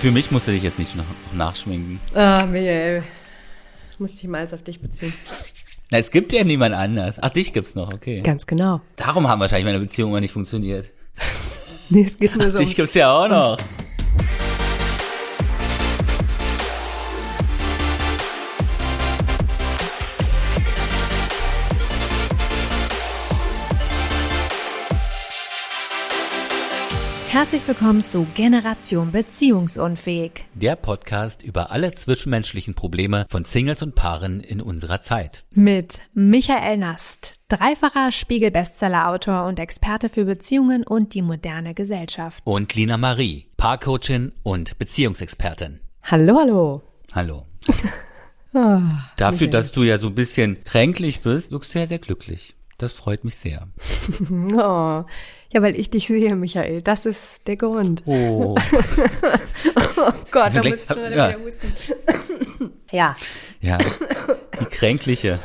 Für mich musst du dich jetzt nicht noch, noch nachschminken. Ah, Michael. Ich muss dich mal auf dich beziehen. Na, es gibt ja niemand anders. Ach, dich gibt's noch, okay. Ganz genau. Darum haben wahrscheinlich meine Beziehungen nicht funktioniert. Nee, es geht nur so. Dich gibt's ja auch noch. Herzlich willkommen zu Generation Beziehungsunfähig. Der Podcast über alle zwischenmenschlichen Probleme von Singles und Paaren in unserer Zeit. Mit Michael Nast, dreifacher Spiegel-Bestseller-Autor und Experte für Beziehungen und die moderne Gesellschaft. Und Lina Marie, Paarcoachin und Beziehungsexpertin. Hallo, hallo. Hallo. Oh, Dafür, Michael. dass du ja so ein bisschen kränklich bist, wirkst du ja sehr glücklich. Das freut mich sehr. Oh. Ja, weil ich dich sehe, Michael. Das ist der Grund. Oh. Oh Gott, da muss ich schon wieder ja. husten. ja. Ja, die kränkliche.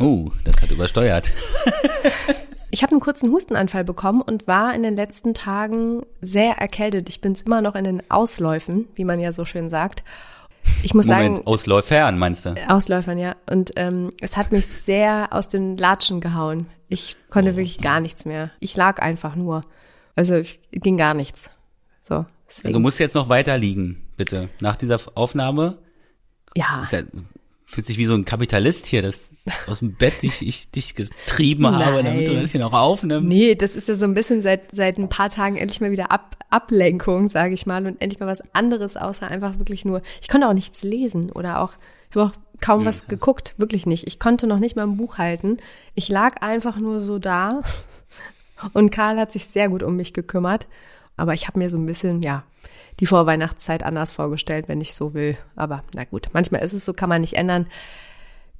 Oh, das hat übersteuert. Ich habe einen kurzen Hustenanfall bekommen und war in den letzten Tagen sehr erkältet. Ich bin immer noch in den Ausläufen, wie man ja so schön sagt. Ich muss Moment, sagen, Ausläufern meinst du? Ausläufern, ja. Und ähm, es hat mich sehr aus den Latschen gehauen. Ich konnte Oh. wirklich gar nichts mehr. Ich lag einfach nur. Also ging gar nichts. So, deswegen. Du musst jetzt noch weiter liegen, bitte. Nach dieser Aufnahme ja, ist ja, fühlt sich wie so ein Kapitalist hier, das aus dem Bett ich, ich dich getrieben habe, Nein. damit du das hier noch aufnimmst. Nee, das ist ja so ein bisschen seit, seit ein paar Tagen endlich mal wieder Ab, Ablenkung, sage ich mal, und endlich mal was anderes, außer einfach wirklich nur, ich konnte auch nichts lesen oder auch, ich habe auch kaum was geguckt, wirklich nicht. Ich konnte noch nicht mal ein Buch halten. Ich lag einfach nur so da und Karl hat sich sehr gut um mich gekümmert, aber ich habe mir so ein bisschen, ja, die Vorweihnachtszeit anders vorgestellt, wenn ich so will. Aber na gut, manchmal ist es so, kann man nicht ändern.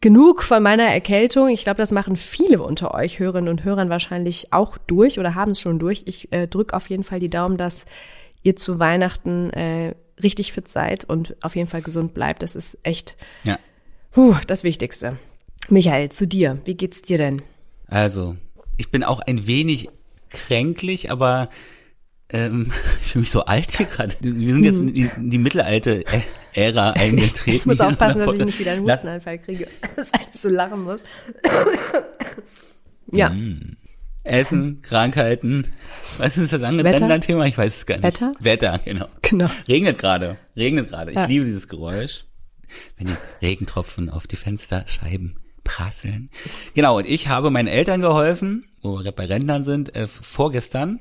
Genug von meiner Erkältung. Ich glaube, das machen viele unter euch Hörerinnen und Hörern wahrscheinlich auch durch oder haben es schon durch. Ich äh, drücke auf jeden Fall die Daumen, dass ihr zu Weihnachten äh, richtig fit seid und auf jeden Fall gesund bleibt. Das ist echt Ja. puh, das Wichtigste. Michael, zu dir. Wie geht's dir denn? Also, ich bin auch ein wenig kränklich, aber ähm, ich fühle mich so alt hier gerade. Wir sind jetzt in die, in die mittelalte Ära eingetreten. Ich muss aufpassen, dass ich nicht wieder einen Hustenanfall kriege, weil ich so lachen muss. ja, Mhm. Essen, Krankheiten. Was ist das andere Wetter? Ländern-Thema? Ich weiß es gar nicht. Wetter? Wetter, genau. genau. Regnet gerade. Regnet gerade. Ich Ja. liebe dieses Geräusch. Wenn die Regentropfen auf die Fensterscheiben prasseln. Genau, und ich habe meinen Eltern geholfen, wo wir gerade bei Rentnern sind, äh, vorgestern,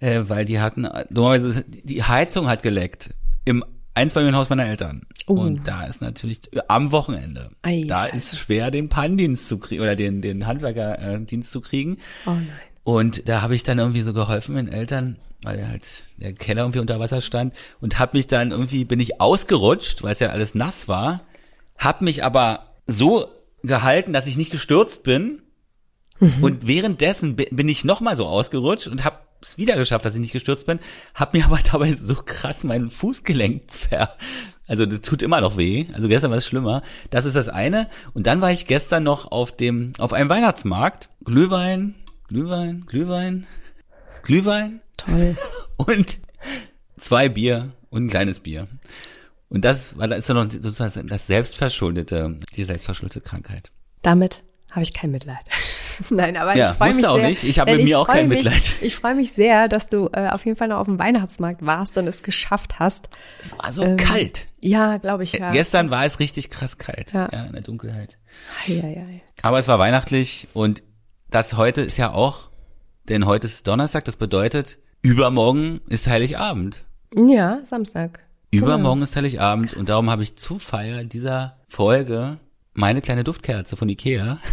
äh, weil die hatten, dummerweise, die Heizung hat geleckt im Einfamilienhaus meiner Eltern. Oh. Und da ist natürlich äh, am Wochenende. Ei, da Scheiße. ist schwer, den Pannendienst zu kriegen oder den, den Handwerkerdienst zu kriegen. Oh nein. Und da habe ich dann irgendwie so geholfen meinen Eltern, weil halt der Keller irgendwie unter Wasser stand und hab mich dann irgendwie bin ich ausgerutscht, weil es ja alles nass war, hab mich aber so gehalten, dass ich nicht gestürzt bin. Und währenddessen bi- bin ich noch mal so ausgerutscht und hab es wieder geschafft, dass ich nicht gestürzt bin, hab mir aber dabei so krass meinen Fußgelenk ver also das tut immer noch weh. Also gestern war es schlimmer. Das ist das eine. Und dann war ich gestern noch auf dem auf einem Weihnachtsmarkt. Glühwein, Glühwein, Glühwein, Glühwein Toll. und zwei Bier und ein kleines Bier. Und das war das ist dann noch sozusagen das selbstverschuldete, die selbstverschuldete Krankheit. Damit habe ich kein Mitleid. Nein, aber Ja, ich freue mich auch sehr. nicht. Ich habe mit mir auch kein mich, Mitleid. Ich freue mich sehr, dass du äh, auf jeden Fall noch auf dem Weihnachtsmarkt warst und es geschafft hast. Es war so Ähm, kalt. Ja, glaube ich, ja. Gestern war es richtig krass kalt. Ja. Ja. in der Dunkelheit. Ei, ei, ei. Aber es war weihnachtlich und das heute ist ja auch, denn heute ist Donnerstag, das bedeutet, übermorgen ist Heiligabend. Ja, Samstag. Übermorgen ist Heiligabend und darum habe ich zur Feier dieser Folge meine kleine Duftkerze von Ikea.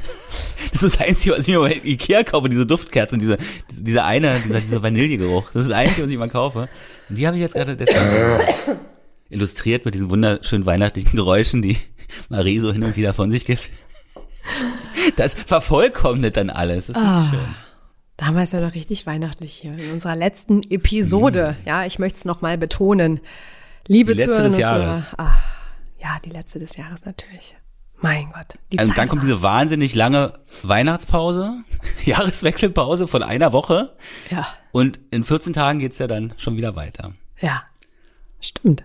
Das ist das Einzige, was ich mir bei Ikea kaufe, diese Duftkerzen, diese, diese, dieser eine, dieser, dieser Vanillegeruch. Das ist das Einzige, was ich mal kaufe. Und die habe ich jetzt gerade deswegen illustriert mit diesen wunderschönen weihnachtlichen Geräuschen, die Marie so hin und wieder von sich gibt. Das vervollkommnet dann alles. Das ist Ah. schön. Da haben wir es ja noch richtig weihnachtlich hier in unserer letzten Episode. Ja, ich möchte es nochmal betonen. Liebe Mhm. Die letzte Zuhörerinnen des und Jahres. Zuhörer. Ah, ja, die letzte des Jahres natürlich. Mein Gott. Also Zeit dann kommt diese wahnsinnig lange Weihnachtspause, Jahreswechselpause von einer Woche Ja, und in 14 Tagen geht's ja dann schon wieder weiter. ja. Stimmt.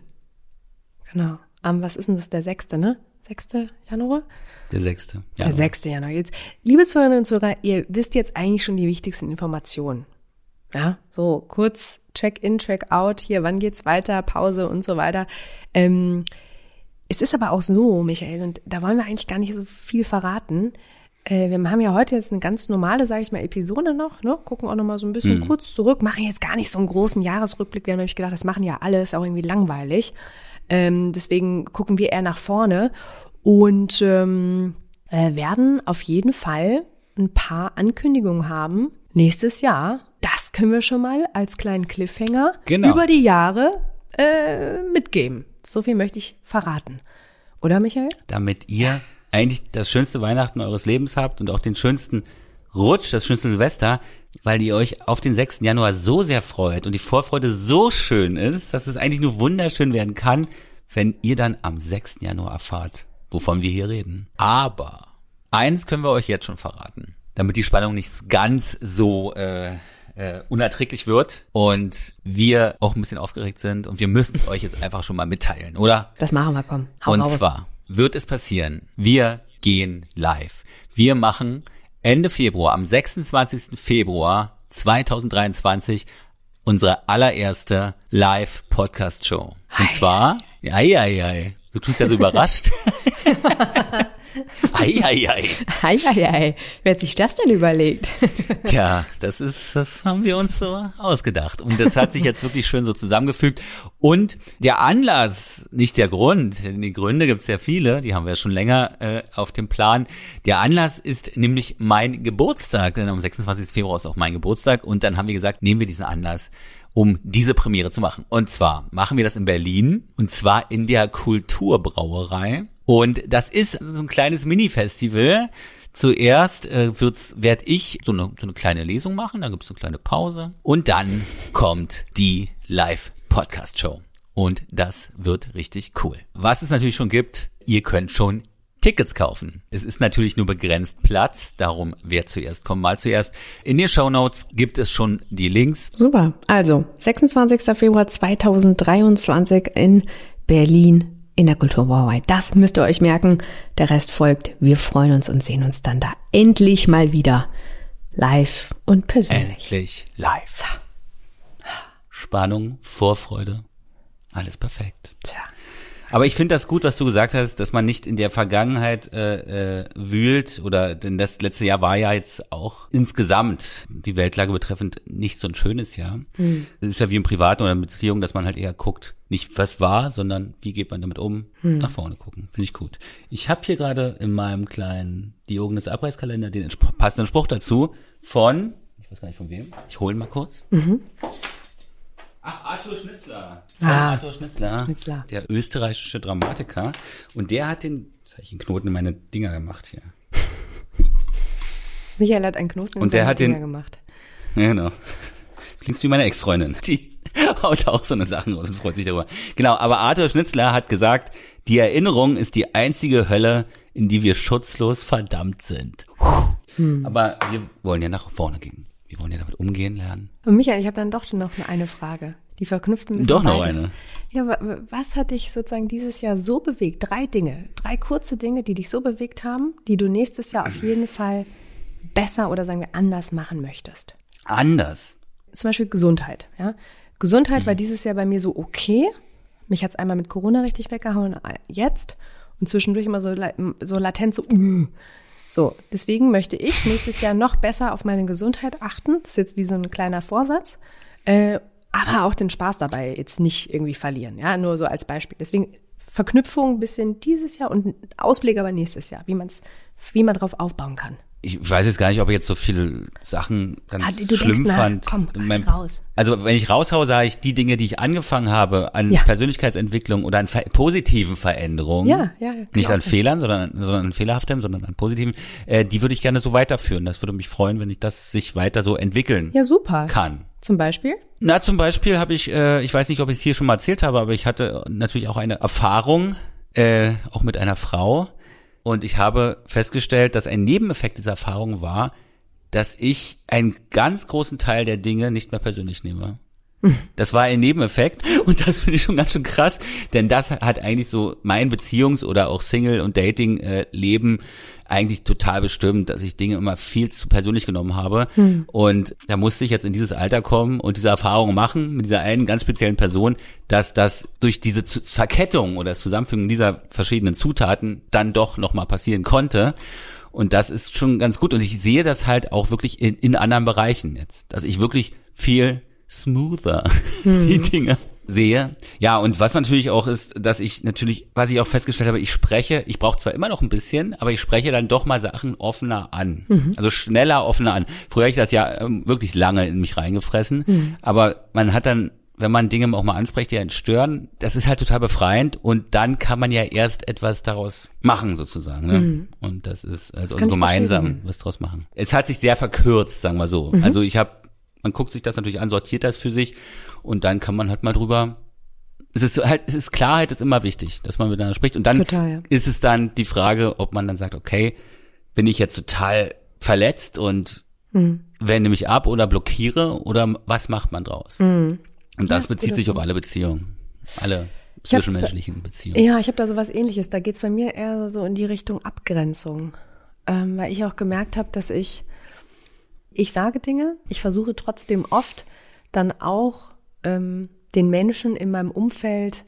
Genau. Am, was ist denn das, der sechste, ne? 6. Januar? Der 6. Januar. Der 6. Januar. Jetzt, liebe Zuhörerinnen und Zuhörer, ihr wisst jetzt eigentlich schon die wichtigsten Informationen. Ja, so kurz Check-in, Check-out, hier, wann geht's weiter, Pause und so weiter. Ähm, es ist aber auch so, Michael, und da wollen wir eigentlich gar nicht so viel verraten. Äh, wir haben ja heute jetzt eine ganz normale, sage ich mal, Episode noch, ne? Gucken auch noch mal so ein bisschen Mhm. kurz zurück, machen jetzt gar nicht so einen großen Jahresrückblick. Wir haben nämlich gedacht, das machen ja alle, ist auch irgendwie langweilig. Ähm, deswegen gucken wir eher nach vorne und ähm, äh, werden auf jeden Fall ein paar Ankündigungen haben nächstes Jahr. Das können wir schon mal als kleinen Cliffhanger Genau. über die Jahre äh, mitgeben. So viel möchte ich verraten. Oder, Michael? Damit ihr eigentlich das schönste Weihnachten eures Lebens habt und auch den schönsten Rutsch, das schönste Silvester, weil ihr euch auf den 6. Januar so sehr freut und die Vorfreude so schön ist, dass es eigentlich nur wunderschön werden kann, wenn ihr dann am 6. Januar erfahrt, wovon wir hier reden. Aber eins können wir euch jetzt schon verraten, damit die Spannung nicht ganz so äh, äh, unerträglich wird und wir auch ein bisschen aufgeregt sind und wir müssen es euch jetzt einfach schon mal mitteilen, oder? Das machen wir, komm. Hau Und raus. zwar wird es passieren, wir gehen live. Wir machen Ende Februar, am 26. Februar 2023, unsere allererste Live-Podcast-Show. Und zwar, ei, ei, ei, du tust ja so überrascht. ei, ei, ei. Ei, ei. Wer hat sich das denn überlegt? Tja, das ist, das haben wir uns so ausgedacht. Und das hat sich jetzt wirklich schön so zusammengefügt. Und der Anlass, nicht der Grund, denn die Gründe gibt es ja viele, die haben wir schon länger äh, auf dem Plan. Der Anlass ist nämlich mein Geburtstag, denn am 26. Februar ist auch mein Geburtstag. Und dann haben wir gesagt, nehmen wir diesen Anlass, um diese Premiere zu machen. Und zwar machen wir das in Berlin, und zwar in der Kulturbrauerei. Und das ist so ein kleines Mini-Festival. Zuerst äh, wird's, werd ich so eine, so eine kleine Lesung machen, dann gibt's eine kleine Pause und dann kommt die Live-Podcast-Show. Und das wird richtig cool. Was es natürlich schon gibt, ihr könnt schon Tickets kaufen. Es ist natürlich nur begrenzt Platz, darum wer zuerst kommt, mal zuerst. In den Shownotes gibt es schon die Links. Super. Also, 26. Februar 2023 in Berlin in der Kulturbrauerei. Das müsst ihr euch merken. Der Rest folgt. Wir freuen uns und sehen uns dann da endlich mal wieder. Live und persönlich. Endlich live. Spannung, Vorfreude, alles perfekt. Tja. Aber ich finde das gut, was du gesagt hast, dass man nicht in der Vergangenheit äh, äh, wühlt oder denn das letzte Jahr war ja jetzt auch insgesamt die Weltlage betreffend nicht so ein schönes Jahr. Es ist ja wie im Privaten oder in Beziehungen, dass man halt eher guckt, nicht was war, sondern wie geht man damit um, nach vorne gucken. Finde ich gut. Ich habe hier gerade in meinem kleinen Diogenes Abreißkalender den passenden Spruch dazu von, ich weiß gar nicht von wem, ich hole ihn mal kurz. Ach, Arthur Schnitzler. Ah, Arthur Schnitzler. Schnitzler. Der österreichische Dramatiker. Und der hat den, jetzt habe ich einen Knoten in meine Dinger gemacht hier. Michael hat einen Knoten in Und der seine hat den- Dinger gemacht. Ja, genau. Klingst wie meine Ex-Freundin. Die haut auch so eine Sachen raus und freut sich darüber. Genau, aber Arthur Schnitzler hat gesagt, die Erinnerung ist die einzige Hölle, in die wir schutzlos verdammt sind. Aber wir wollen ja nach vorne gehen. Wir wollen ja damit umgehen lernen. Und Michael, ich habe dann doch noch eine Frage. Die verknüpft ein bisschen Doch noch beides. eine. Ja, aber was hat dich sozusagen dieses Jahr so bewegt? Drei Dinge, drei kurze Dinge, die dich so bewegt haben, die du nächstes Jahr auf jeden Fall besser oder sagen wir anders machen möchtest. Anders. Zum Beispiel Gesundheit. Ja? Gesundheit war dieses Jahr bei mir so okay. Mich hat's einmal mit Corona richtig weggehauen, jetzt. Und zwischendurch immer so, so latent so, uh. So. Deswegen möchte ich nächstes Jahr noch besser auf meine Gesundheit achten. Das ist jetzt wie so ein kleiner Vorsatz. Äh, aber auch den Spaß dabei jetzt nicht irgendwie verlieren. Ja, nur so als Beispiel. Deswegen Verknüpfung ein bisschen dieses Jahr und Ausblick aber nächstes Jahr, wie man's, wie man drauf aufbauen kann. Ich weiß jetzt gar nicht, ob ich jetzt so viele Sachen ganz Ah, du denkst schlimm nach. fand. Komm, Mein- raus. Also wenn ich raushaue, sage ich die Dinge, die ich angefangen habe an Ja. Persönlichkeitsentwicklung oder an ver positiven Veränderungen, Ja, ja, nicht an. Fehlern, sondern, sondern an fehlerhaftem, sondern an positiven, äh, die würde ich gerne so weiterführen. Das würde mich freuen, wenn ich das sich weiter so entwickeln Ja, super. kann. Zum Beispiel? Na, zum Beispiel habe ich, äh, ich weiß nicht, ob ich es hier schon mal erzählt habe, aber ich hatte natürlich auch eine Erfahrung, äh, auch mit einer Frau. Und ich habe festgestellt, dass ein Nebeneffekt dieser Erfahrung war, dass ich einen ganz großen Teil der Dinge nicht mehr persönlich nehme. Das war ein Nebeneffekt und das finde ich schon ganz schön krass, denn das hat eigentlich so mein Beziehungs- oder auch Single- und Dating-Leben eigentlich total bestimmt, dass ich Dinge immer viel zu persönlich genommen habe. Hm. Und da musste ich jetzt in dieses Alter kommen und diese Erfahrung machen mit dieser einen ganz speziellen Person, dass das durch diese Verkettung oder das Zusammenfügen dieser verschiedenen Zutaten dann doch nochmal passieren konnte. Und das ist schon ganz gut. Und ich sehe das halt auch wirklich in, in anderen Bereichen jetzt, dass ich wirklich viel smoother hm. die Dinge sehe. Ja, und was natürlich auch ist, dass ich natürlich, was ich auch festgestellt habe, ich spreche, ich brauche zwar immer noch ein bisschen, aber ich spreche dann doch mal Sachen offener an. Mhm. Also schneller, offener an. Früher habe ich das ja ähm, wirklich lange in mich reingefressen, mhm. aber man hat dann wenn man Dinge auch mal anspricht, die einen stören, das ist halt total befreiend und dann kann man ja erst etwas daraus machen sozusagen. Ne? Mhm. Und das ist also das gemeinsam was daraus machen. Es hat sich sehr verkürzt, sagen wir so. Mhm. Also ich habe man guckt sich das natürlich an, sortiert das für sich und dann kann man halt mal drüber. Es ist halt, es ist Klarheit ist immer wichtig, dass man miteinander spricht. Und dann total, ja. ist es dann die Frage, ob man dann sagt, okay, bin ich jetzt total verletzt und mhm. wende mich ab oder blockiere oder was macht man draus? Mhm. Und das, das bezieht sich auf alle Beziehungen. Alle zwischenmenschlichen Beziehungen. Ja, ich habe da so was ähnliches. Da geht's bei mir eher so in die Richtung Abgrenzung. Ähm, weil ich auch gemerkt habe, dass ich ich sage Dinge, ich versuche trotzdem oft dann auch ähm, den Menschen in meinem Umfeld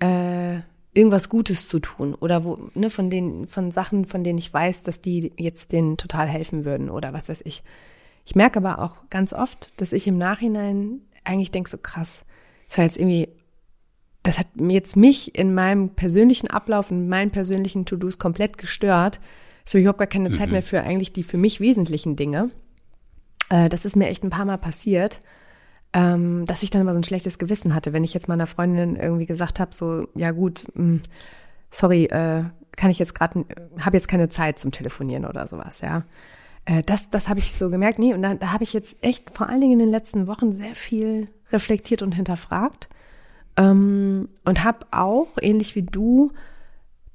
äh, irgendwas Gutes zu tun oder wo, ne, von den, von Sachen, von denen ich weiß, dass die jetzt denen total helfen würden oder was weiß ich. Ich merke aber auch ganz oft, dass ich im Nachhinein eigentlich denke, so krass, das war jetzt irgendwie, das hat jetzt mich in meinem persönlichen Ablauf, in meinen persönlichen To-Dos komplett gestört. Es habe ich überhaupt gar keine mhm. Zeit mehr für eigentlich die für mich wesentlichen Dinge. Äh, das ist mir echt ein paar Mal passiert, ähm, dass ich dann immer so ein schlechtes Gewissen hatte, wenn ich jetzt meiner Freundin irgendwie gesagt habe, so, ja gut, mh, hm, sorry, äh, kann ich jetzt gerade, habe jetzt keine Zeit zum Telefonieren oder sowas, ja. Äh, das, das habe ich so gemerkt. Nee, und da, da habe ich jetzt echt vor allen Dingen in den letzten Wochen sehr viel reflektiert und hinterfragt. Ähm, und habe auch, ähnlich wie du,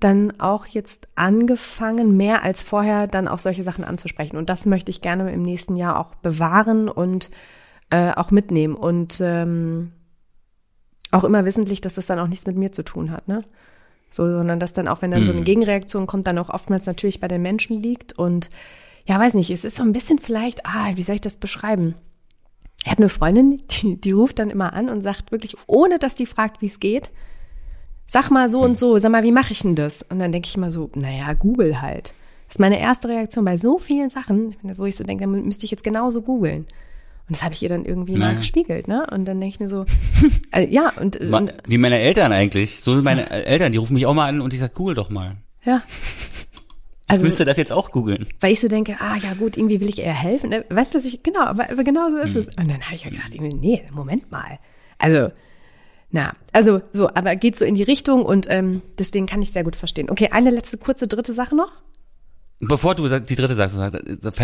dann auch jetzt angefangen, mehr als vorher dann auch solche Sachen anzusprechen. Und das möchte ich gerne im nächsten Jahr auch bewahren und äh, auch mitnehmen. Und ähm, auch immer wissentlich, dass das dann auch nichts mit mir zu tun hat, ne? So, sondern dass dann auch, wenn dann mhm. so eine mhm. Gegenreaktion kommt, dann auch oftmals natürlich bei den Menschen liegt. Und ja, weiß nicht, es ist so ein bisschen vielleicht, ah, wie soll ich das beschreiben? Ich habe eine Freundin, die, die ruft dann immer an und sagt wirklich, ohne dass die fragt, wie es geht, sag mal so und so, sag mal, wie mache ich denn das? Und dann denke ich immer so, naja, Google halt. Das ist meine erste Reaktion bei so vielen Sachen, wo ich so denke, dann müsste ich jetzt genauso googeln. Und das habe ich ihr dann irgendwie naja. mal gespiegelt, ne? Und dann denke ich mir so, also, ja, und, und Wie meine Eltern eigentlich. So sind meine. Eltern, die rufen mich auch mal an und ich sage, google doch mal. Ja. Also, ich müsste das jetzt auch googeln. Weil ich so denke, ah ja gut, irgendwie will ich eher helfen. Ne? Weißt du, was ich, genau, aber, aber genau so ist hm. es. Und dann habe ich ja gedacht, nee, Moment mal. Also, na, also so, aber geht so in die Richtung und ähm, deswegen kann ich sehr gut verstehen. Okay, eine letzte kurze dritte Sache noch. Bevor du die dritte sagst,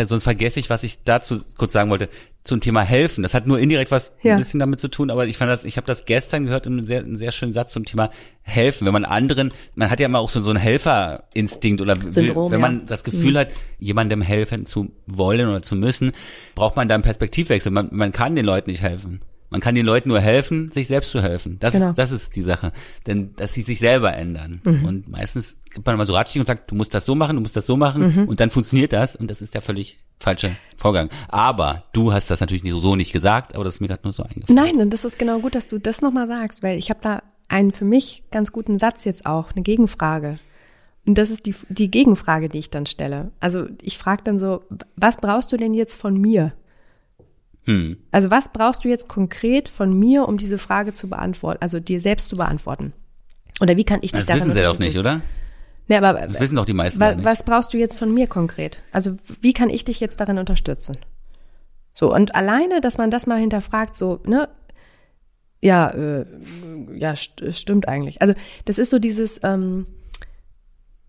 sonst vergesse ich, was ich dazu kurz sagen wollte zum Thema helfen. Das hat nur indirekt was ja. ein bisschen damit zu tun, aber ich fand das, ich habe das gestern gehört in einem sehr, einen sehr schönen Satz zum Thema helfen. Wenn man anderen, man hat ja immer auch so, so einen Helferinstinkt oder Syndrom, wenn man ja. das Gefühl mhm. hat, jemandem helfen zu wollen oder zu müssen, braucht man da einen Perspektivwechsel. Man, man kann den Leuten nicht helfen. Man kann den Leuten nur helfen, sich selbst zu helfen. Das, genau. das ist die Sache. Denn, dass sie sich selber ändern. Mhm. Und meistens gibt man immer so Ratschläge und sagt, du musst das so machen, du musst das so machen. Mhm. Und dann funktioniert das. Und das ist der völlig falsche Vorgang. Aber du hast das natürlich so nicht gesagt, aber das ist mir gerade nur so eingefallen. Nein, und das ist genau gut, dass du das nochmal sagst, weil ich habe da einen für mich ganz guten Satz jetzt auch, eine Gegenfrage. Und das ist die, die Gegenfrage, die ich dann stelle. Also ich frage dann so, was brauchst du denn jetzt von mir? Hm. Also was brauchst du jetzt konkret von mir, um diese Frage zu beantworten, also dir selbst zu beantworten? Oder wie kann ich dich Das wissen sie doch nicht, oder? Nee, aber das wissen doch die meisten wa nicht. Was brauchst du jetzt von mir konkret? Also wie kann ich dich jetzt darin unterstützen? So, und alleine, dass man das mal hinterfragt, so, ne, ja, äh, ja, st stimmt eigentlich. Also das ist so dieses, ähm,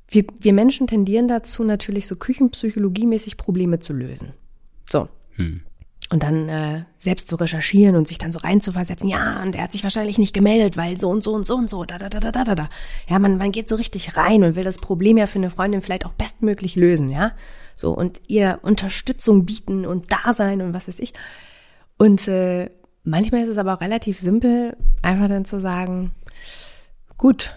wir, wir Menschen tendieren dazu, natürlich so küchenpsychologiemäßig Probleme zu lösen. So. Hm und dann äh, selbst zu recherchieren und sich dann so reinzuversetzen, ja, und er hat sich wahrscheinlich nicht gemeldet, weil so und so und so und so, da, da, da, da, da, da. Ja, man, man geht so richtig rein und will das Problem ja für eine Freundin vielleicht auch bestmöglich lösen, ja. So, und ihr Unterstützung bieten und da sein und was weiß ich. Und äh, manchmal ist es aber auch relativ simpel, einfach dann zu sagen, gut,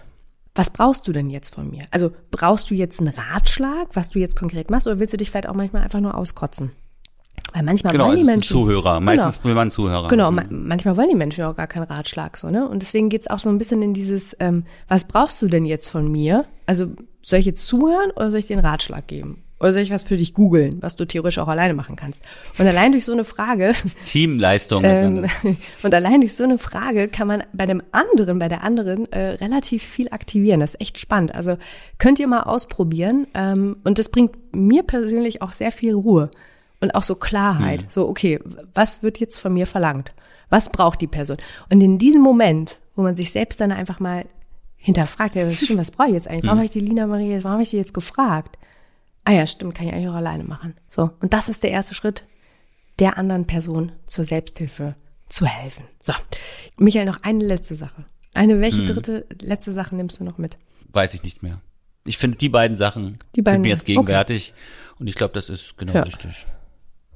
was brauchst du denn jetzt von mir? Also brauchst du jetzt einen Ratschlag, was du jetzt konkret machst, oder willst du dich vielleicht auch manchmal einfach nur auskotzen? Weil manchmal genau, wollen die als Menschen. Zuhörer. Meistens will man Zuhörer. Genau, ma manchmal wollen die Menschen auch gar keinen Ratschlag so, ne? Und deswegen geht's auch so ein bisschen in dieses, ähm, was brauchst du denn jetzt von mir? Also soll ich jetzt zuhören oder soll ich dir einen Ratschlag geben? Oder soll ich was für dich googeln, was du theoretisch auch alleine machen kannst? Und allein durch so eine Frage. Teamleistung. ähm, und allein durch so eine Frage kann man bei dem anderen, bei der anderen äh, relativ viel aktivieren. Das ist echt spannend. Also könnt ihr mal ausprobieren. Ähm, und das bringt mir persönlich auch sehr viel Ruhe und auch so Klarheit. Hm. So, okay, was wird jetzt von mir verlangt? Was braucht die Person? Und in diesem Moment, wo man sich selbst dann einfach mal hinterfragt, ja, stimmt, was brauche ich jetzt eigentlich? Warum habe ich die Lina Marie, warum habe ich die jetzt gefragt? Ah ja, stimmt, kann ich eigentlich auch alleine machen. So, und das ist der erste Schritt, der anderen Person zur Selbsthilfe zu helfen. So, Michael, noch eine letzte Sache. Eine, welche Hm. dritte, letzte Sache nimmst du noch mit? Weiß ich nicht mehr. Ich finde, die beiden Sachen Die beiden- sind mir jetzt gegenwärtig. Und ich glaube, das ist genau Ja. richtig.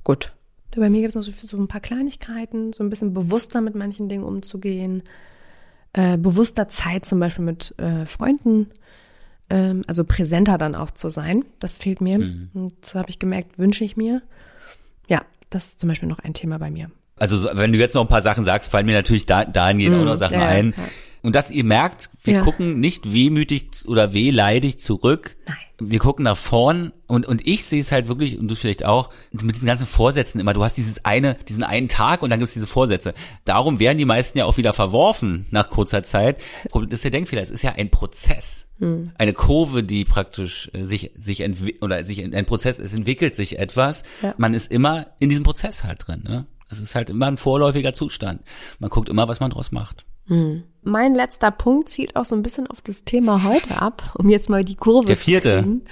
Gut. Bei mir gibt es noch so, so ein paar Kleinigkeiten, so ein bisschen bewusster mit manchen Dingen umzugehen, äh, bewusster Zeit zum Beispiel mit äh, Freunden, ähm, also präsenter dann auch zu sein. Das fehlt mir. Mhm. Und das habe ich gemerkt, wünsche ich mir. Ja, das ist zum Beispiel noch ein Thema bei mir. Also so- wenn du jetzt noch ein paar Sachen sagst, fallen mir natürlich da, dahingehend auch noch Sachen ja, ein. ja. Und dass ihr merkt, wir Ja. gucken nicht wehmütig oder wehleidig zurück. Nein. Wir gucken nach vorn und, und ich sehe es halt wirklich, und du vielleicht auch, mit diesen ganzen Vorsätzen immer. Du hast dieses eine, diesen einen Tag und dann gibt's diese Vorsätze. Darum werden die meisten ja auch wieder verworfen nach kurzer Zeit. Das ist der Denkfehler. Es ist ja ein Prozess. Hm. Eine Kurve, die praktisch äh, sich, sich entwickelt, oder sich, ein Prozess, es entwickelt sich etwas. Ja. Man ist immer in diesem Prozess halt drin, ne? Es ist halt immer ein vorläufiger Zustand. Man guckt immer, was man draus macht. Mein letzter Punkt zielt auch so ein bisschen auf das Thema heute ab, um jetzt mal die Kurve Der vierte. zu kriegen.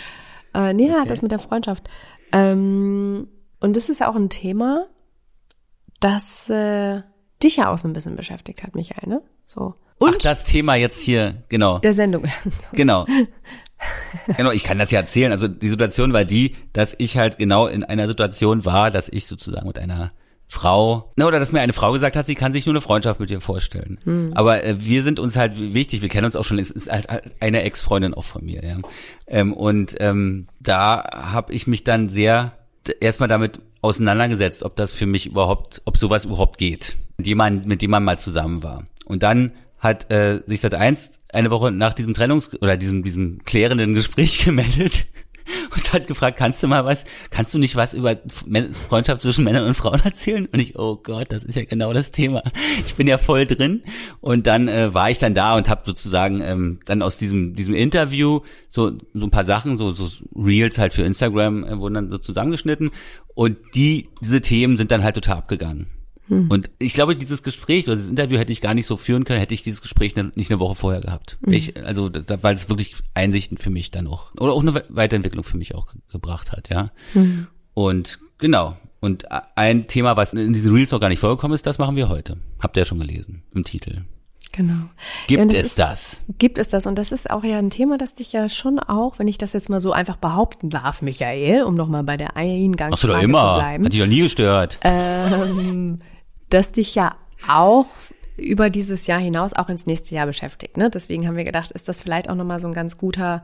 Äh, nee, ja, das mit der Freundschaft. Ähm, und das ist ja auch ein Thema, das äh, dich ja auch so ein bisschen beschäftigt hat, Michael, ne? So. Und Ach, das Thema jetzt hier, genau, der Sendung. genau. Genau, ich kann das ja erzählen. Also die Situation war die, dass ich halt genau in einer Situation war, dass ich sozusagen mit einer Frau, na, oder dass mir eine Frau gesagt hat, sie kann sich nur eine Freundschaft mit dir vorstellen. Aber äh, wir sind uns halt wichtig, wir kennen uns auch schon, es ist halt eine Ex-Freundin auch von mir, ja. Ähm, und ähm, da habe ich mich dann sehr erstmal damit auseinandergesetzt, ob das für mich überhaupt, ob sowas überhaupt geht. Mit jemandem, mit dem man mal zusammen war. Und dann hat äh, sich seit eins eine Woche nach diesem Trennungs- oder diesem, diesem klärenden Gespräch gemeldet und hat gefragt, kannst du mal was, kannst du nicht was über Freundschaft zwischen Männern und Frauen erzählen? Und ich, oh Gott, das ist ja genau das Thema. Ich bin ja voll drin. Und dann äh, war ich dann da und habe sozusagen ähm, dann aus diesem diesem Interview so so ein paar Sachen, so so Reels halt für Instagram äh, wurden dann so zusammengeschnitten und die diese Themen sind dann halt total abgegangen. Und ich glaube, dieses Gespräch oder dieses Interview hätte ich gar nicht so führen können, hätte ich dieses Gespräch nicht eine Woche vorher gehabt. Ich, also, da, weil es wirklich Einsichten für mich dann auch, oder auch eine We- Weiterentwicklung für mich auch ge- gebracht hat, ja. Und genau. Und ein Thema, was in diesen Reels noch gar nicht vorgekommen ist, das machen wir heute. Habt ihr ja schon gelesen im Titel. Genau. Gibt Ja, es ist- das? Gibt es das? Und das ist auch ja ein Thema, das dich ja schon auch, wenn ich das jetzt mal so einfach behaupten darf, Michael, um nochmal bei der Eingangsfrage Machst du doch zu immer. bleiben. Hat dich doch nie gestört. ähm, das dich ja auch über dieses Jahr hinaus auch ins nächste Jahr beschäftigt. Ne? Deswegen haben wir gedacht, ist das vielleicht auch nochmal so ein ganz guter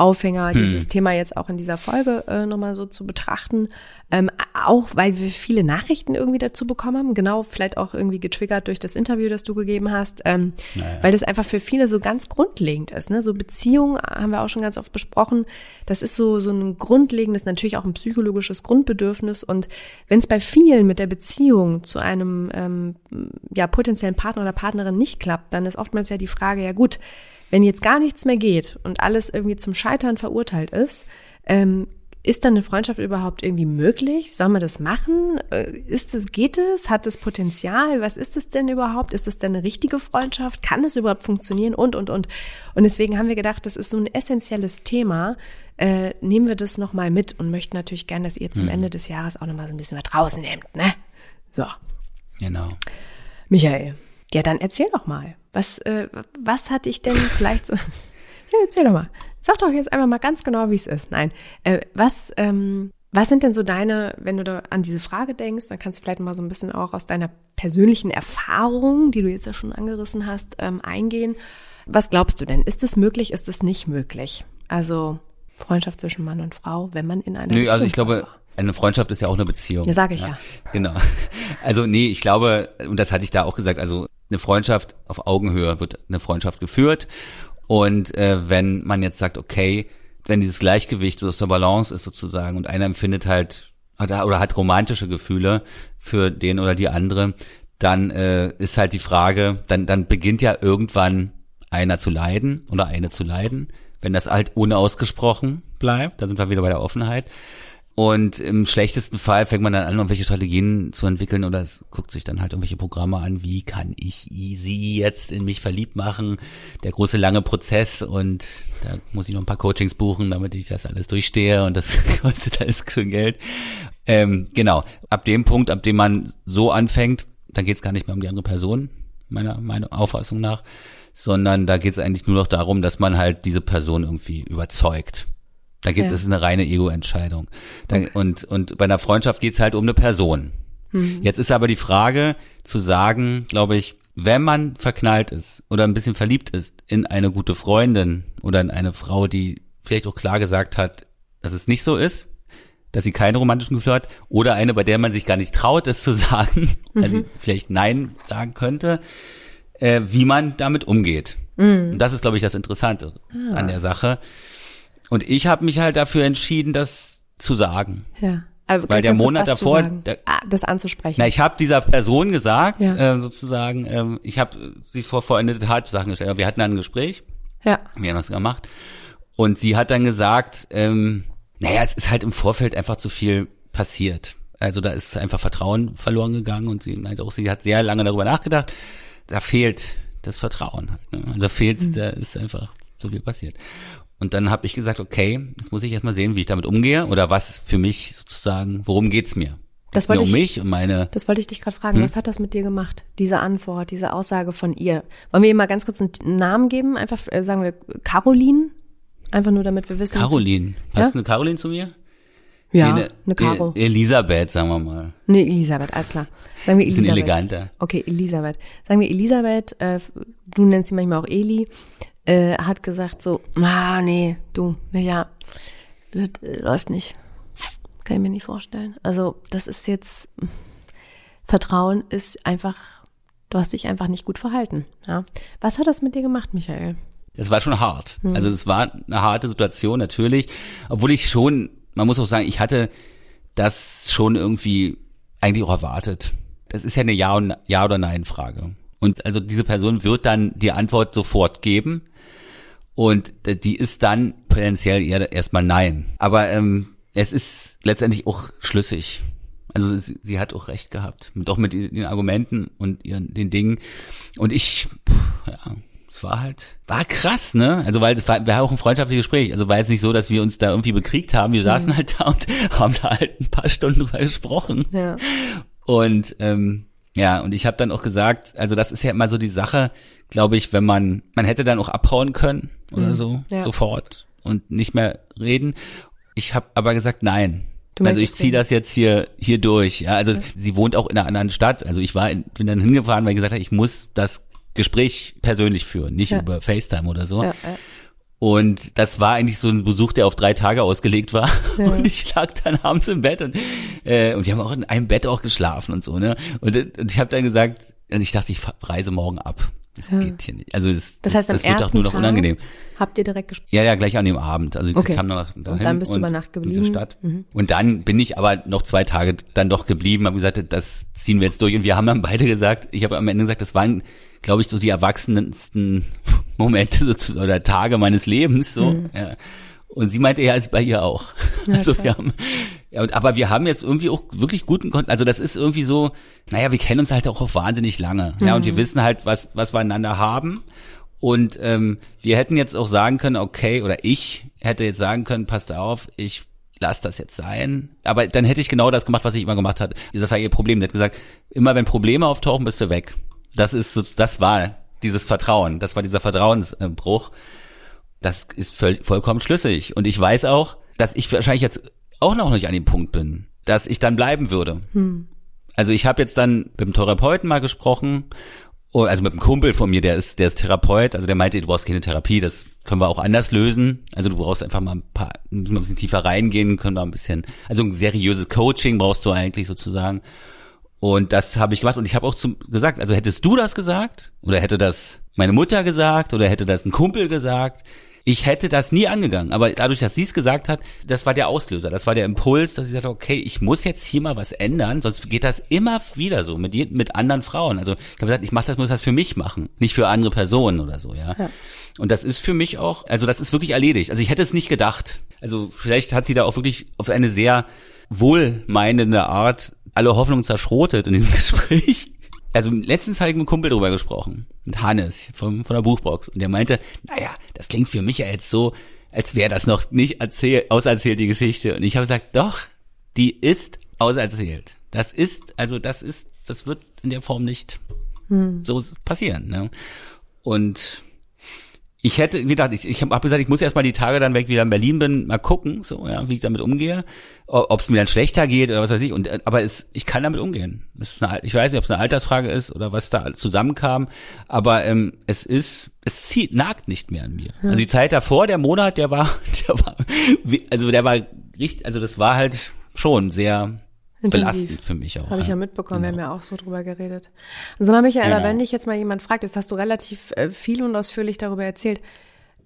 Aufhänger, dieses Thema jetzt auch in dieser Folge äh, nochmal so zu betrachten. Ähm, auch weil wir viele Nachrichten irgendwie dazu bekommen haben, genau, vielleicht auch irgendwie getriggert durch das Interview, das du gegeben hast, ähm, weil das einfach für viele so ganz grundlegend ist. Ne? So Beziehungen haben wir auch schon ganz oft besprochen. Das ist so, so ein grundlegendes, natürlich auch ein psychologisches Grundbedürfnis. Und wenn es bei vielen mit der Beziehung zu einem ähm, ja, potenziellen Partner oder Partnerin nicht klappt, dann ist oftmals ja die Frage, ja gut, wenn jetzt gar nichts mehr geht und alles irgendwie zum Scheitern verurteilt ist, ähm, ist dann eine Freundschaft überhaupt irgendwie möglich? Soll man das machen? Äh, Ist es, geht es? Hat es Potenzial? Was ist es denn überhaupt? Ist es denn eine richtige Freundschaft? Kann es überhaupt funktionieren? Und, und, und. Und deswegen haben wir gedacht, das ist so ein essentielles Thema. Äh, nehmen wir das nochmal mit und möchten natürlich gerne, dass ihr zum Ende des Jahres auch nochmal so ein bisschen was rausnehmt, ne? So. Genau. Michael, ja, dann erzähl doch mal. Was, äh, was hat dich denn vielleicht so. ja, erzähl doch mal. Sag doch jetzt einfach mal ganz genau, wie es ist. Nein. Äh, was, ähm, Was sind denn so deine, wenn du da an diese Frage denkst, dann kannst du vielleicht mal so ein bisschen auch aus deiner persönlichen Erfahrung, die du jetzt ja schon angerissen hast, ähm, eingehen. Was glaubst du denn? Ist es möglich, ist es nicht möglich? Also Freundschaft zwischen Mann und Frau, wenn man in einer Nö, Beziehung also ich glaube, eine Freundschaft ist ja auch eine Beziehung. Ja, sag ich ja. Genau. Also nee, ich glaube, und das hatte ich da auch gesagt, also eine Freundschaft auf Augenhöhe wird eine Freundschaft geführt. Und äh, wenn man jetzt sagt, okay, wenn dieses Gleichgewicht so aus der Balance ist sozusagen und einer empfindet halt oder, oder hat romantische Gefühle für den oder die andere, dann äh, ist halt die Frage, dann, dann beginnt ja irgendwann einer zu leiden oder eine zu leiden, wenn das halt unausgesprochen bleibt, da sind wir wieder bei der Offenheit. Und im schlechtesten Fall fängt man dann an, irgendwelche Strategien zu entwickeln oder es guckt sich dann halt irgendwelche Programme an, wie kann ich sie jetzt in mich verliebt machen, der große lange Prozess und da muss ich noch ein paar Coachings buchen, damit ich das alles durchstehe und das kostet alles schon Geld. Ähm, genau, ab dem Punkt, ab dem man so anfängt, dann geht es gar nicht mehr um die andere Person, meiner, meiner Auffassung nach, sondern da geht es eigentlich nur noch darum, dass man halt diese Person irgendwie überzeugt. Da geht es Ja. eine reine Ego-Entscheidung. Da- Und, und bei einer Freundschaft geht es halt um eine Person. Jetzt ist aber die Frage zu sagen, glaube ich, wenn man verknallt ist oder ein bisschen verliebt ist in eine gute Freundin oder in eine Frau, die vielleicht auch klar gesagt hat, dass es nicht so ist, dass sie keine romantischen Gefühle hat, oder eine, bei der man sich gar nicht traut, es zu sagen, also sie vielleicht Nein sagen könnte, äh, wie man damit umgeht. Und das ist, glaube ich, das Interessante an der Sache. Und ich habe mich halt dafür entschieden, das zu sagen. Ja. Aber Weil der Monat davor- der- ah, das anzusprechen. Na, ich habe dieser Person gesagt, Ja. äh, sozusagen, ähm, ich habe sie vor vollendete Tatsachen gestellt. Wir hatten dann ein Gespräch, ja. wir haben das gemacht. Und sie hat dann gesagt, ähm, naja, es ist halt im Vorfeld einfach zu viel passiert. Also da ist einfach Vertrauen verloren gegangen und sie meinte auch, sie hat sehr lange darüber nachgedacht. Da fehlt das Vertrauen. Halt, ne? Also da fehlt, da ist einfach zu viel passiert. Und dann habe ich gesagt, okay, jetzt muss ich erstmal sehen, wie ich damit umgehe oder was für mich sozusagen, worum geht's mir? Das Geht's mir wollte um ich- mich und meine Das wollte ich dich gerade fragen. Hm? Was hat das mit dir gemacht? Diese Antwort, diese Aussage von ihr. Wollen wir ihr mal ganz kurz einen Namen geben? Einfach äh, sagen wir Caroline. Einfach nur, damit wir wissen. Caroline. Passt Ja? eine Caroline zu mir? Ja, Nee, eine Caro. E- Elisabeth, sagen wir mal. Nee, Elisabeth, alles klar. Sagen wir Bisschen Elisabeth. eleganter. Okay, Elisabeth. Sagen wir Elisabeth, äh, du nennst sie manchmal auch Eli, äh, hat gesagt so, ah, nee, du, ja, das äh, läuft nicht. Kann ich mir nicht vorstellen. Also, das ist jetzt, Vertrauen ist einfach, du hast dich einfach nicht gut verhalten. Ja. Was hat das mit dir gemacht, Michael? Das war schon hart. Hm. Also es war eine harte Situation natürlich, obwohl ich schon, man muss auch sagen, ich hatte das schon irgendwie eigentlich auch erwartet. Das ist ja eine Ja und Ja oder Nein Frage. Und also diese Person wird dann die Antwort sofort geben und äh, die ist dann potenziell eher erstmal Nein. Aber ähm, es ist letztendlich auch schlüssig. Also sie, sie hat auch recht gehabt, mit, auch mit den Argumenten und ihren den Dingen. Und ich, pff, ja, es war halt, war krass, ne? Also weil es war, war auch ein freundschaftliches Gespräch. Also war jetzt nicht so, dass wir uns da irgendwie bekriegt haben. Wir saßen halt da und haben da halt ein paar Stunden drüber gesprochen. Ja. Und ähm, ja, und ich habe dann auch gesagt, also das ist ja immer so die Sache, glaube ich, wenn man, man hätte dann auch abhauen können oder so, Mhm. Ja. sofort und nicht mehr reden. Ich habe aber gesagt, nein. Du also ich ziehe das jetzt hier hier durch. Ja, also sie wohnt auch in einer anderen Stadt. Also ich war in, bin dann hingefahren, weil ich gesagt habe, ich muss das Gespräch persönlich führen, nicht Ja. über FaceTime oder so. Ja, ja. Und das war eigentlich so ein Besuch, der auf drei Tage ausgelegt war. Ja. Und ich lag dann abends im Bett und, äh, und die haben auch in einem Bett auch geschlafen und so, ne? Und, und ich habe dann gesagt, also ich dachte, ich reise morgen ab. Das Ja. geht hier nicht. Also das, Das heißt, am das wird doch nur noch Tag unangenehm. habt ihr direkt gesprochen? Ja, ja, gleich an dem Abend. Also ich Okay. kam dann dahin dann bist du über Nacht in diese geblieben? Stadt. Mhm. Und dann bin ich aber noch zwei Tage dann doch geblieben, habe gesagt, das ziehen wir jetzt durch. Und wir haben dann beide gesagt, ich habe am Ende gesagt, das waren, glaube ich, so die erwachsensten Momente sozusagen, oder Tage meines Lebens. So. Ja. Und sie meinte, ja, ist bei ihr auch. Mhm. Ja, also wir krass. haben, ja, und, aber wir haben jetzt irgendwie auch wirklich guten Kontakt. Also das ist irgendwie so, naja, wir kennen uns halt auch, auch wahnsinnig lange. Ja, Mhm. und wir wissen halt, was, was wir einander haben. Und ähm, wir hätten jetzt auch sagen können, okay, oder ich hätte jetzt sagen können, passt auf, ich lass das jetzt sein. Aber dann hätte ich genau das gemacht, was ich immer gemacht hatte. Das war ihr Problem. Sie hat gesagt, immer wenn Probleme auftauchen, bist du weg. Das ist so, das war dieses Vertrauen. Das war dieser Vertrauensbruch. Das ist voll, vollkommen schlüssig. Und ich weiß auch, dass ich wahrscheinlich jetzt auch noch nicht an dem Punkt bin, dass ich dann bleiben würde. Hm. Also ich habe jetzt dann mit dem Therapeuten mal gesprochen, oh, also mit einem Kumpel von mir, der ist, der ist Therapeut, also der meinte, du brauchst keine Therapie, das können wir auch anders lösen. Also du brauchst einfach mal ein paar, ein bisschen tiefer reingehen, können wir ein bisschen, also ein seriöses Coaching brauchst du eigentlich sozusagen. Und das habe ich gemacht und ich habe auch zum, gesagt, also hättest du das gesagt oder hätte das meine Mutter gesagt oder hätte das ein Kumpel gesagt, ich hätte das nie angegangen, aber dadurch, dass sie es gesagt hat, das war der Auslöser, das war der Impuls, dass ich dachte, okay, ich muss jetzt hier mal was ändern, sonst geht das immer wieder so mit, mit anderen Frauen. Also ich habe gesagt, ich mache das, muss das für mich machen, nicht für andere Personen oder so, ja? ja. Und das ist für mich auch, also das ist wirklich erledigt. Also ich hätte es nicht gedacht. Also vielleicht hat sie da auch wirklich auf eine sehr wohlmeinende Art alle Hoffnung zerschrotet in diesem Gespräch. Also letztens habe ich mit einem Kumpel drüber gesprochen, mit Hannes von, von der Buchbox. Und der meinte, naja, das klingt für mich ja jetzt so, als wäre das noch nicht erzählt, auserzählt, die Geschichte. Und ich habe gesagt, doch, die ist auserzählt. Das ist, also das ist, das wird in der Form nicht hm. so passieren. Ne? Und ich hätte, wie gesagt, ich, ich habe gesagt, ich muss erstmal die Tage dann weg, wieder in Berlin bin, mal gucken, so, ja, wie ich damit umgehe, ob es mir dann schlechter geht oder was weiß ich. Und aber es, ich kann damit umgehen. Eine, ich weiß nicht, ob es eine Altersfrage ist oder was da zusammenkam, aber ähm, es ist, es zieht, nagt nicht mehr an mir. Hm. Also die Zeit davor, der Monat, der war, der war, also der war richtig, also das war halt schon sehr Intensiv. belastend für mich auch. Habe ich ja mitbekommen, genau. wir haben ja auch so drüber geredet. Und sag mal, Michael, genau. wenn dich jetzt mal jemand fragt, jetzt hast du relativ äh, viel und ausführlich darüber erzählt,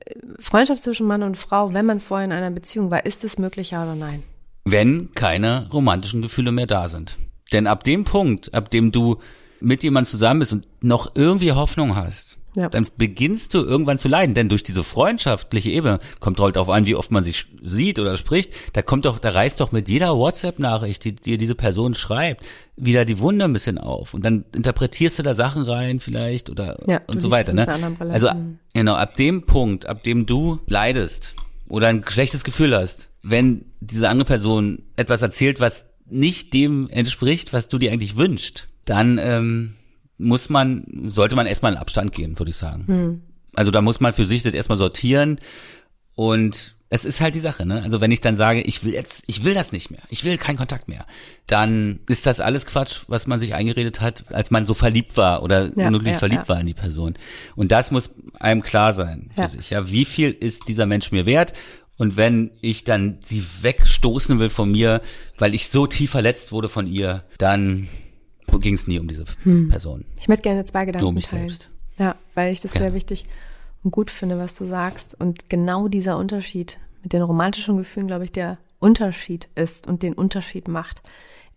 äh, Freundschaft zwischen Mann und Frau, wenn man vorher in einer Beziehung war, ist es möglich, ja oder nein? Wenn keine romantischen Gefühle mehr da sind. Denn ab dem Punkt, ab dem du mit jemandem zusammen bist und noch irgendwie Hoffnung hast, ja. dann beginnst du irgendwann zu leiden, denn durch diese freundschaftliche Ebene kommt halt darauf an, wie oft man sich sieht oder spricht. Da kommt doch, da reißt doch mit jeder WhatsApp-Nachricht, die dir diese Person schreibt, wieder die Wunde ein bisschen auf und dann interpretierst du da Sachen rein vielleicht oder ja, und so weiter. Ne? Also genau ab dem Punkt, ab dem du leidest oder ein schlechtes Gefühl hast, wenn diese andere Person etwas erzählt, was nicht dem entspricht, was du dir eigentlich wünschst, dann ähm, muss man, sollte man erstmal in Abstand gehen, würde ich sagen. Hm. Also da muss man für sich das erstmal sortieren und es ist halt die Sache, ne? Also wenn ich dann sage, ich will jetzt, ich will das nicht mehr, ich will keinen Kontakt mehr, dann ist das alles Quatsch, was man sich eingeredet hat, als man so verliebt war oder ja, unglücklich ja, verliebt ja. war in die Person. Und das muss einem klar sein für sich. Ja, wie viel ist dieser Mensch mir wert? Und wenn ich dann sie wegstoßen will von mir, weil ich so tief verletzt wurde von ihr, dann ging es nie um diese hm. Person. Ich möchte gerne zwei Gedanken Nur um mich teilen. selbst. Ja, weil ich das ja. sehr wichtig und gut finde, was du sagst. Und genau dieser Unterschied mit den romantischen Gefühlen, glaube ich, der Unterschied ist und den Unterschied macht.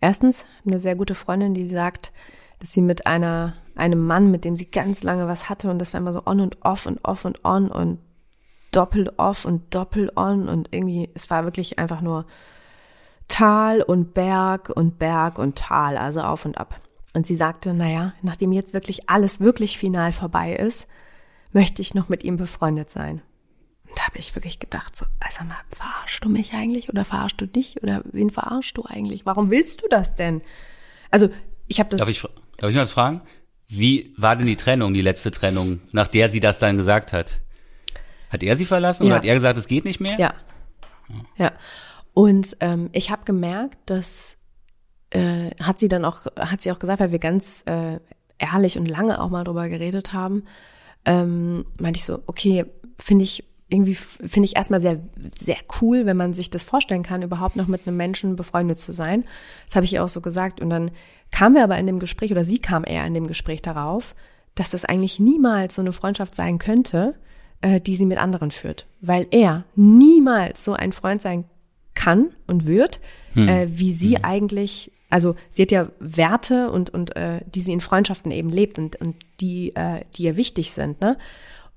Erstens, eine sehr gute Freundin, die sagt, dass sie mit einer, einem Mann, mit dem sie ganz lange was hatte und das war immer so on und off und off und on und doppelt off und doppelt on und irgendwie, es war wirklich einfach nur Tal und Berg und Berg und Tal, also auf und ab. Und sie sagte, naja, nachdem jetzt wirklich alles wirklich final vorbei ist, möchte ich noch mit ihm befreundet sein. Und da habe ich wirklich gedacht, so, also mal, verarschst du mich eigentlich oder verarschst du dich oder wen verarschst du eigentlich? Warum willst du das denn? Also, ich habe das. Darf ich, darf ich mal was fragen? Wie war denn die Trennung, die letzte Trennung, nach der sie das dann gesagt hat? Hat er sie verlassen ja. oder hat er gesagt, es geht nicht mehr? Ja. Ja. Und ähm, ich habe gemerkt, dass äh, hat sie dann auch, hat sie auch gesagt, weil wir ganz äh, ehrlich und lange auch mal drüber geredet haben, ähm, meinte ich so, okay, finde ich irgendwie finde ich erstmal sehr sehr cool, wenn man sich das vorstellen kann, überhaupt noch mit einem Menschen befreundet zu sein. Das habe ich ihr auch so gesagt und dann kam wir aber in dem Gespräch oder sie kam eher in dem Gespräch darauf, dass das eigentlich niemals so eine Freundschaft sein könnte, äh, die sie mit anderen führt, weil er niemals so ein Freund sein kann und wird, hm. äh, wie sie hm. eigentlich also sie hat ja Werte und, und äh, die sie in Freundschaften eben lebt und, und die, äh, die ihr wichtig sind, ne?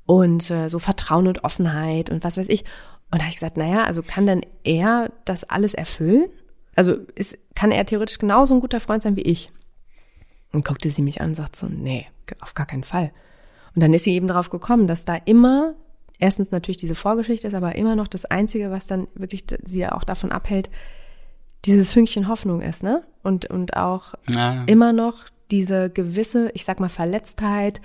Und äh, so Vertrauen und Offenheit und was weiß ich. Und da habe ich gesagt, naja, also kann denn er das alles erfüllen? Also ist, kann er theoretisch genauso ein guter Freund sein wie ich? Und guckte sie mich an und sagt so, nee, auf gar keinen Fall. Und dann ist sie eben darauf gekommen, dass da immer, erstens natürlich diese Vorgeschichte ist, aber immer noch das Einzige, was dann wirklich sie auch davon abhält, dieses Fünkchen Hoffnung ist, ne? Und, und auch ja. immer noch diese gewisse, ich sag mal, Verletztheit,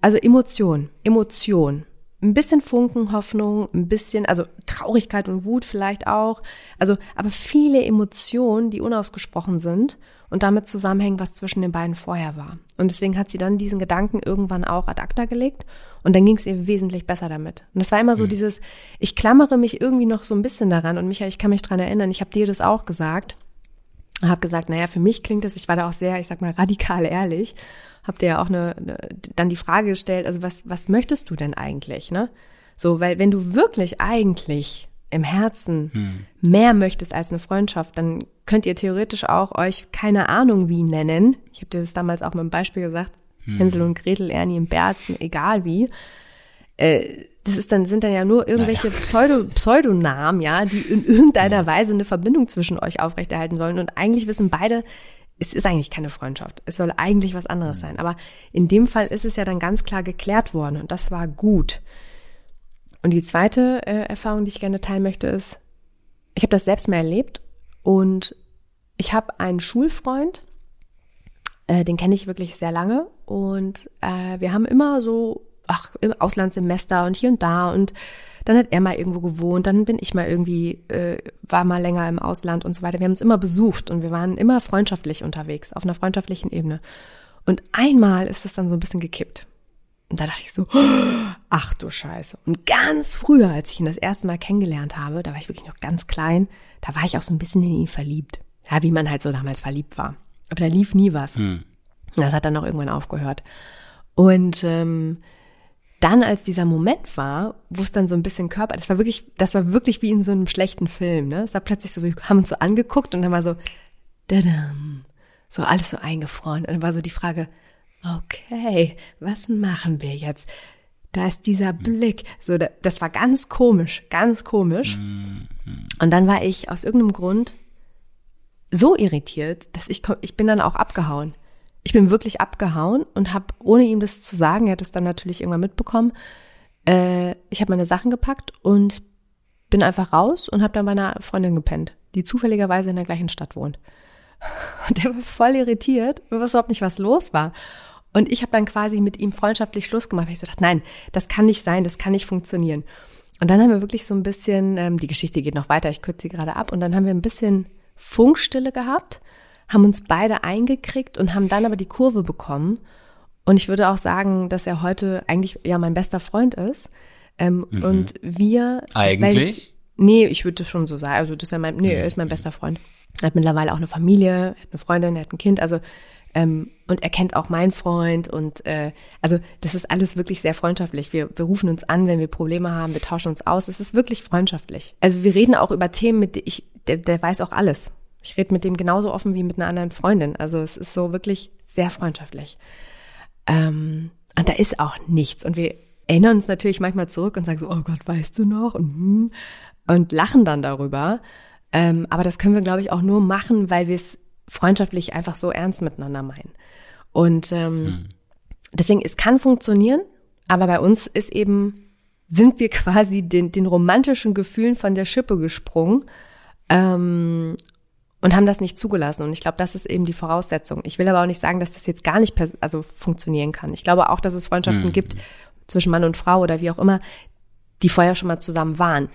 also Emotion, Emotion, ein bisschen Funken Hoffnung, ein bisschen, also Traurigkeit und Wut vielleicht auch. Also, aber viele Emotionen, die unausgesprochen sind und damit zusammenhängen, was zwischen den beiden vorher war. Und deswegen hat sie dann diesen Gedanken irgendwann auch ad acta gelegt und dann ging es ihr wesentlich besser damit. Und das war immer so mhm. dieses, ich klammere mich irgendwie noch so ein bisschen daran und Michael, ich kann mich dran erinnern, ich habe dir das auch gesagt. Habe gesagt, naja, für mich klingt das, ich war da auch sehr, ich sag mal, radikal ehrlich habt ihr ja auch eine, eine, dann die Frage gestellt, also was, was möchtest du denn eigentlich, ne? So, weil wenn du wirklich eigentlich im Herzen hm. mehr möchtest als eine Freundschaft, dann könnt ihr theoretisch auch euch keine Ahnung wie nennen. Ich habe dir das damals auch mit einem Beispiel gesagt. Hm. Hänsel und Gretel, Ernie und Bert, egal wie. Äh, das ist dann, sind dann ja nur irgendwelche naja. Pseudo, Pseudonamen, ja, die in irgendeiner. Weise eine Verbindung zwischen euch aufrechterhalten sollen. Und eigentlich wissen beide, es ist eigentlich keine Freundschaft. Es soll eigentlich was anderes sein. Aber in dem Fall ist es ja dann ganz klar geklärt worden und das war gut. Und die zweite äh, Erfahrung, die ich gerne teilen möchte, ist, ich habe das selbst mal erlebt und ich habe einen Schulfreund, äh, den kenne ich wirklich sehr lange und äh, wir haben immer so, ach, im Auslandssemester und hier und da und dann hat er mal irgendwo gewohnt, dann bin ich mal irgendwie, äh, war mal länger im Ausland und so weiter. Wir haben uns immer besucht und wir waren immer freundschaftlich unterwegs, auf einer freundschaftlichen Ebene. Und einmal ist das dann so ein bisschen gekippt. Und da dachte ich so, ach du Scheiße. Und ganz früher, als ich ihn das erste Mal kennengelernt habe, da war ich wirklich noch ganz klein, da war ich auch so ein bisschen in ihn verliebt. Ja, wie man halt so damals verliebt war. Aber da lief nie was. Hm. Das hat dann auch irgendwann aufgehört. Und ähm, dann, als dieser Moment war, wo es dann so ein bisschen Körper, das war wirklich, das war wirklich wie in so einem schlechten Film, ne? Es war plötzlich so, wir haben uns so angeguckt und dann war so, dadam, so alles so eingefroren. Und dann war so die Frage, okay, was machen wir jetzt? Da ist dieser Blick, so, das war ganz komisch, ganz komisch. Und dann war ich aus irgendeinem Grund so irritiert, dass ich, ich bin dann auch abgehauen ich bin wirklich abgehauen und habe, ohne ihm das zu sagen, er hat es dann natürlich irgendwann mitbekommen, äh, ich habe meine Sachen gepackt und bin einfach raus und habe dann bei einer Freundin gepennt, die zufälligerweise in der gleichen Stadt wohnt. Und der war voll irritiert, wusste überhaupt nicht, was los war. Und ich habe dann quasi mit ihm freundschaftlich Schluss gemacht, weil ich so dachte, nein, das kann nicht sein, das kann nicht funktionieren. Und dann haben wir wirklich so ein bisschen, ähm, die Geschichte geht noch weiter, ich kürze sie gerade ab, und dann haben wir ein bisschen Funkstille gehabt haben uns beide eingekriegt und haben dann aber die Kurve bekommen. Und ich würde auch sagen, dass er heute eigentlich ja mein bester Freund ist. Ähm, mhm. Und wir. Eigentlich? nee, ich würde schon so sagen. Also, das ist ja mein, nee, er ist mein bester Freund. Er hat mittlerweile auch eine Familie, er hat eine Freundin, er hat ein Kind. Also, ähm, und er kennt auch meinen Freund und äh, also das ist alles wirklich sehr freundschaftlich. Wir, wir rufen uns an, wenn wir Probleme haben, wir tauschen uns aus. Es ist wirklich freundschaftlich. Also wir reden auch über Themen, mit denen ich, der, der weiß auch alles. Ich rede mit dem genauso offen wie mit einer anderen Freundin. Also es ist so wirklich sehr freundschaftlich. Ähm, und da ist auch nichts. Und wir erinnern uns natürlich manchmal zurück und sagen so, oh Gott, weißt du noch? Und, hm, und lachen dann darüber. Ähm, aber das können wir, glaube ich, auch nur machen, weil wir es freundschaftlich einfach so ernst miteinander meinen. Und ähm, hm. deswegen, es kann funktionieren, aber bei uns ist eben, sind wir quasi den, den romantischen Gefühlen von der Schippe gesprungen ähm, und haben das nicht zugelassen. Und ich glaube, das ist eben die Voraussetzung. Ich will aber auch nicht sagen, dass das jetzt gar nicht also funktionieren kann. Ich glaube auch, dass es Freundschaften mhm. gibt zwischen Mann und Frau oder wie auch immer, die vorher schon mal zusammen waren.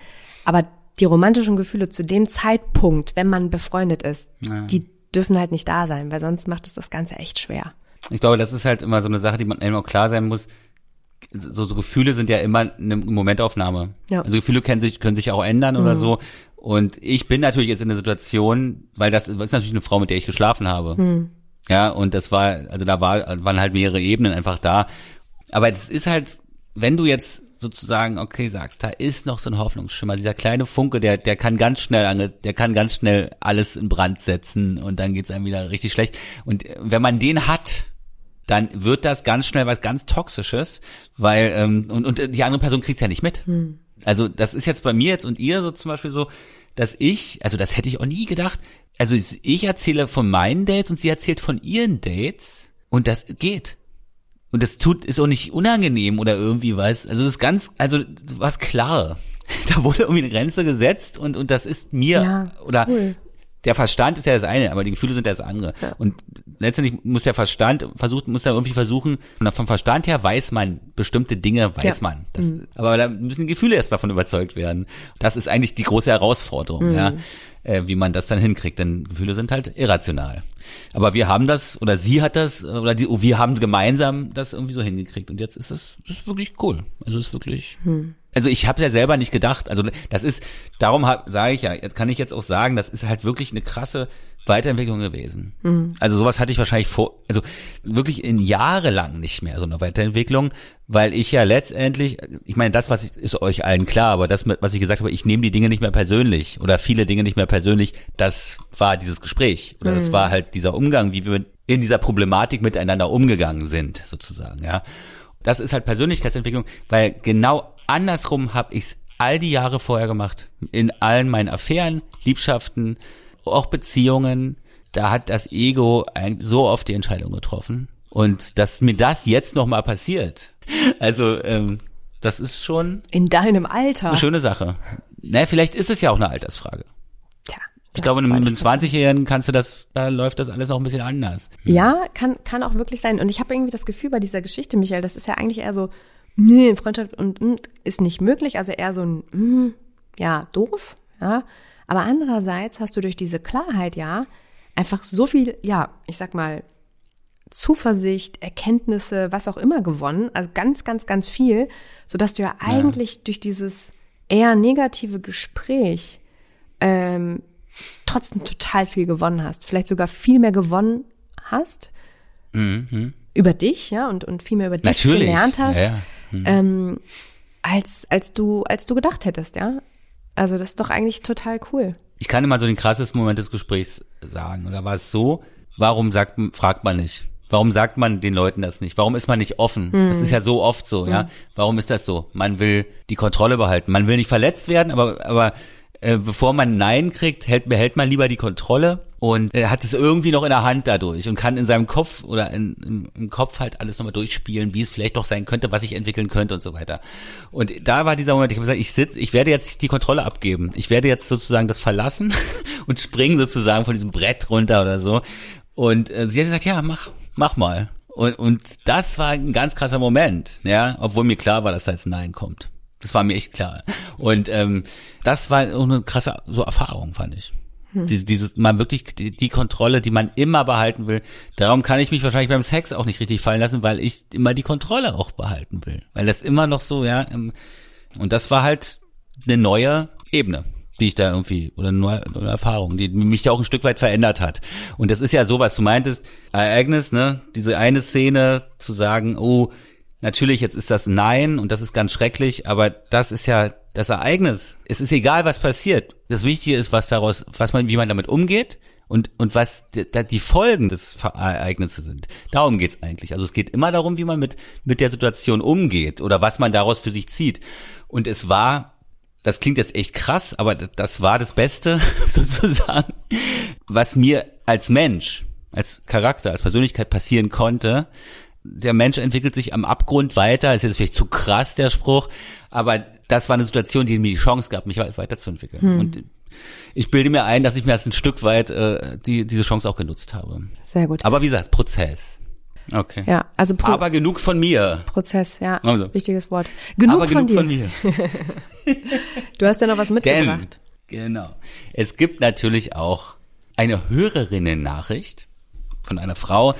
Aber die romantischen Gefühle zu dem Zeitpunkt, wenn man befreundet ist, ja. die dürfen halt nicht da sein, weil sonst macht es das Ganze echt schwer. Ich glaube, das ist halt immer so eine Sache, die man immer klar sein muss. So, so Gefühle sind ja immer eine Momentaufnahme. Ja. Also Gefühle können sich, können sich auch ändern mhm. oder so. Und ich bin natürlich jetzt in der Situation, weil das, ist natürlich eine Frau, mit der ich geschlafen habe. Hm. Ja, und das war, also da war, waren halt mehrere Ebenen einfach da. Aber es ist halt, wenn du jetzt sozusagen, okay, sagst, da ist noch so ein Hoffnungsschimmer, dieser kleine Funke, der, der kann ganz schnell, ange, der kann ganz schnell alles in Brand setzen und dann geht's einem wieder richtig schlecht. Und wenn man den hat, dann wird das ganz schnell was ganz Toxisches, weil, ähm, und, und die andere Person kriegt's ja nicht mit. Hm. Also das ist jetzt bei mir jetzt und ihr so zum Beispiel so, dass ich, also das hätte ich auch nie gedacht, also ich erzähle von meinen Dates und sie erzählt von ihren Dates und das geht. Und das tut, ist auch nicht unangenehm oder irgendwie was. Also das ist ganz, also was klar. Da wurde irgendwie eine Grenze gesetzt und, und das ist mir, ja, oder cool. Der Verstand ist ja das eine, aber die Gefühle sind das andere. Ja. Und letztendlich muss der Verstand versucht, muss da irgendwie versuchen, vom Verstand her weiß man bestimmte Dinge, weiß ja. man. Das, mhm. Aber da müssen die Gefühle erst davon überzeugt werden. Das ist eigentlich die große Herausforderung, mhm. ja äh, wie man das dann hinkriegt, denn Gefühle sind halt irrational. Aber wir haben das, oder sie hat das, oder die, wir haben gemeinsam das irgendwie so hingekriegt und jetzt ist es ist wirklich cool. Also ist wirklich. Hm. Also ich habe ja selber nicht gedacht. Also das ist, darum sage ich ja, jetzt kann ich jetzt auch sagen, das ist halt wirklich eine krasse Weiterentwicklung gewesen. Mhm. Also sowas hatte ich wahrscheinlich vor, also wirklich in Jahre lang nicht mehr so eine Weiterentwicklung, weil ich ja letztendlich, ich meine, das was ich, ist euch allen klar, aber das, was ich gesagt habe, ich nehme die Dinge nicht mehr persönlich oder viele Dinge nicht mehr persönlich, das war dieses Gespräch oder mhm. das war halt dieser Umgang, wie wir in dieser Problematik miteinander umgegangen sind, sozusagen, ja. Das ist halt Persönlichkeitsentwicklung, weil genau andersrum habe ich es all die Jahre vorher gemacht. In allen meinen Affären, Liebschaften, auch Beziehungen, da hat das Ego so oft die Entscheidung getroffen. Und dass mir das jetzt nochmal passiert, also ähm, das ist schon in deinem Alter eine schöne Sache. Na, vielleicht ist es ja auch eine Altersfrage. Tja, ich glaube, mit einem 20-Jährigen kannst du das, da läuft das alles noch ein bisschen anders. Hm. Ja, kann, kann auch wirklich sein. Und ich habe irgendwie das Gefühl bei dieser Geschichte, Michael, das ist ja eigentlich eher so, nee, Freundschaft und mm, ist nicht möglich. Also eher so ein, mm, ja, doof, ja. Aber andererseits hast du durch diese Klarheit ja einfach so viel, ja, ich sag mal, Zuversicht, Erkenntnisse, was auch immer gewonnen, also ganz, ganz, ganz viel, sodass du ja eigentlich ja. durch dieses eher negative Gespräch ähm, trotzdem total viel gewonnen hast, vielleicht sogar viel mehr gewonnen hast mhm. über dich, ja, und, und viel mehr über dich Natürlich. gelernt hast, ja, ja. Mhm. Ähm, als, als du, als du gedacht hättest, ja. Also das ist doch eigentlich total cool. Ich kann immer so den krassesten Moment des Gesprächs sagen. Oder war es so, warum sagt, fragt man nicht? Warum sagt man den Leuten das nicht? Warum ist man nicht offen? Hm. Das ist ja so oft so, hm. ja. Warum ist das so? Man will die Kontrolle behalten. Man will nicht verletzt werden, aber, aber äh, bevor man Nein kriegt, hält, behält man lieber die Kontrolle und er hat es irgendwie noch in der Hand dadurch und kann in seinem Kopf oder in, im, im Kopf halt alles nochmal durchspielen, wie es vielleicht noch sein könnte, was ich entwickeln könnte und so weiter. Und da war dieser Moment, ich habe gesagt, ich sitze, ich werde jetzt die Kontrolle abgeben. Ich werde jetzt sozusagen das verlassen und springen sozusagen von diesem Brett runter oder so. Und äh, sie hat gesagt, ja, mach, mach mal. Und, und das war ein ganz krasser Moment, ja, obwohl mir klar war, dass da jetzt Nein kommt. Das war mir echt klar. Und ähm, das war auch eine krasse so Erfahrung, fand ich. Hm. Diese, dieses, man wirklich die, die, Kontrolle, die man immer behalten will. Darum kann ich mich wahrscheinlich beim Sex auch nicht richtig fallen lassen, weil ich immer die Kontrolle auch behalten will. Weil das immer noch so, ja. Ähm, und das war halt eine neue Ebene, die ich da irgendwie, oder eine neue, eine Erfahrung, die mich ja auch ein Stück weit verändert hat. Und das ist ja so, was du meintest, Ereignis, ne? Diese eine Szene zu sagen, oh, Natürlich, jetzt ist das Nein und das ist ganz schrecklich, aber das ist ja das Ereignis. Es ist egal, was passiert. Das Wichtige ist, was daraus, was man, wie man damit umgeht und, und was die, Folgen des Ereignisses sind. Darum geht's eigentlich. Also es geht immer darum, wie man mit, mit der Situation umgeht oder was man daraus für sich zieht. Und es war, das klingt jetzt echt krass, aber das war das Beste sozusagen, was mir als Mensch, als Charakter, als Persönlichkeit passieren konnte, der Mensch entwickelt sich am Abgrund weiter, ist jetzt vielleicht zu krass der Spruch, aber das war eine Situation, die mir die Chance gab, mich weiterzuentwickeln. Hm. Und ich bilde mir ein, dass ich mir das ein Stück weit äh, die, diese Chance auch genutzt habe. Sehr gut. Aber wie gesagt, Prozess. Okay. Ja, also Pro aber genug von mir. Prozess, ja, also. wichtiges Wort. Genug, aber von, genug dir. von mir. du hast ja noch was mitgebracht. Denn, genau. Es gibt natürlich auch eine Hörerinnen-Nachricht von einer Frau,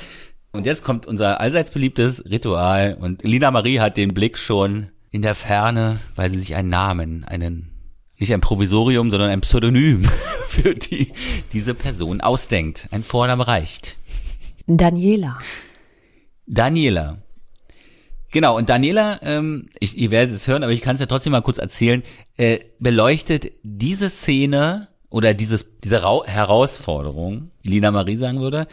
und jetzt kommt unser allseits beliebtes Ritual und Lina Marie hat den Blick schon in der Ferne, weil sie sich einen Namen, einen nicht ein Provisorium, sondern ein Pseudonym für die diese Person ausdenkt. Ein Vorname reicht. Daniela. Daniela. Genau, und Daniela, ähm, ich, ihr werdet es hören, aber ich kann es ja trotzdem mal kurz erzählen, äh, beleuchtet diese Szene oder dieses, diese Ra Herausforderung, wie Lina Marie sagen würde,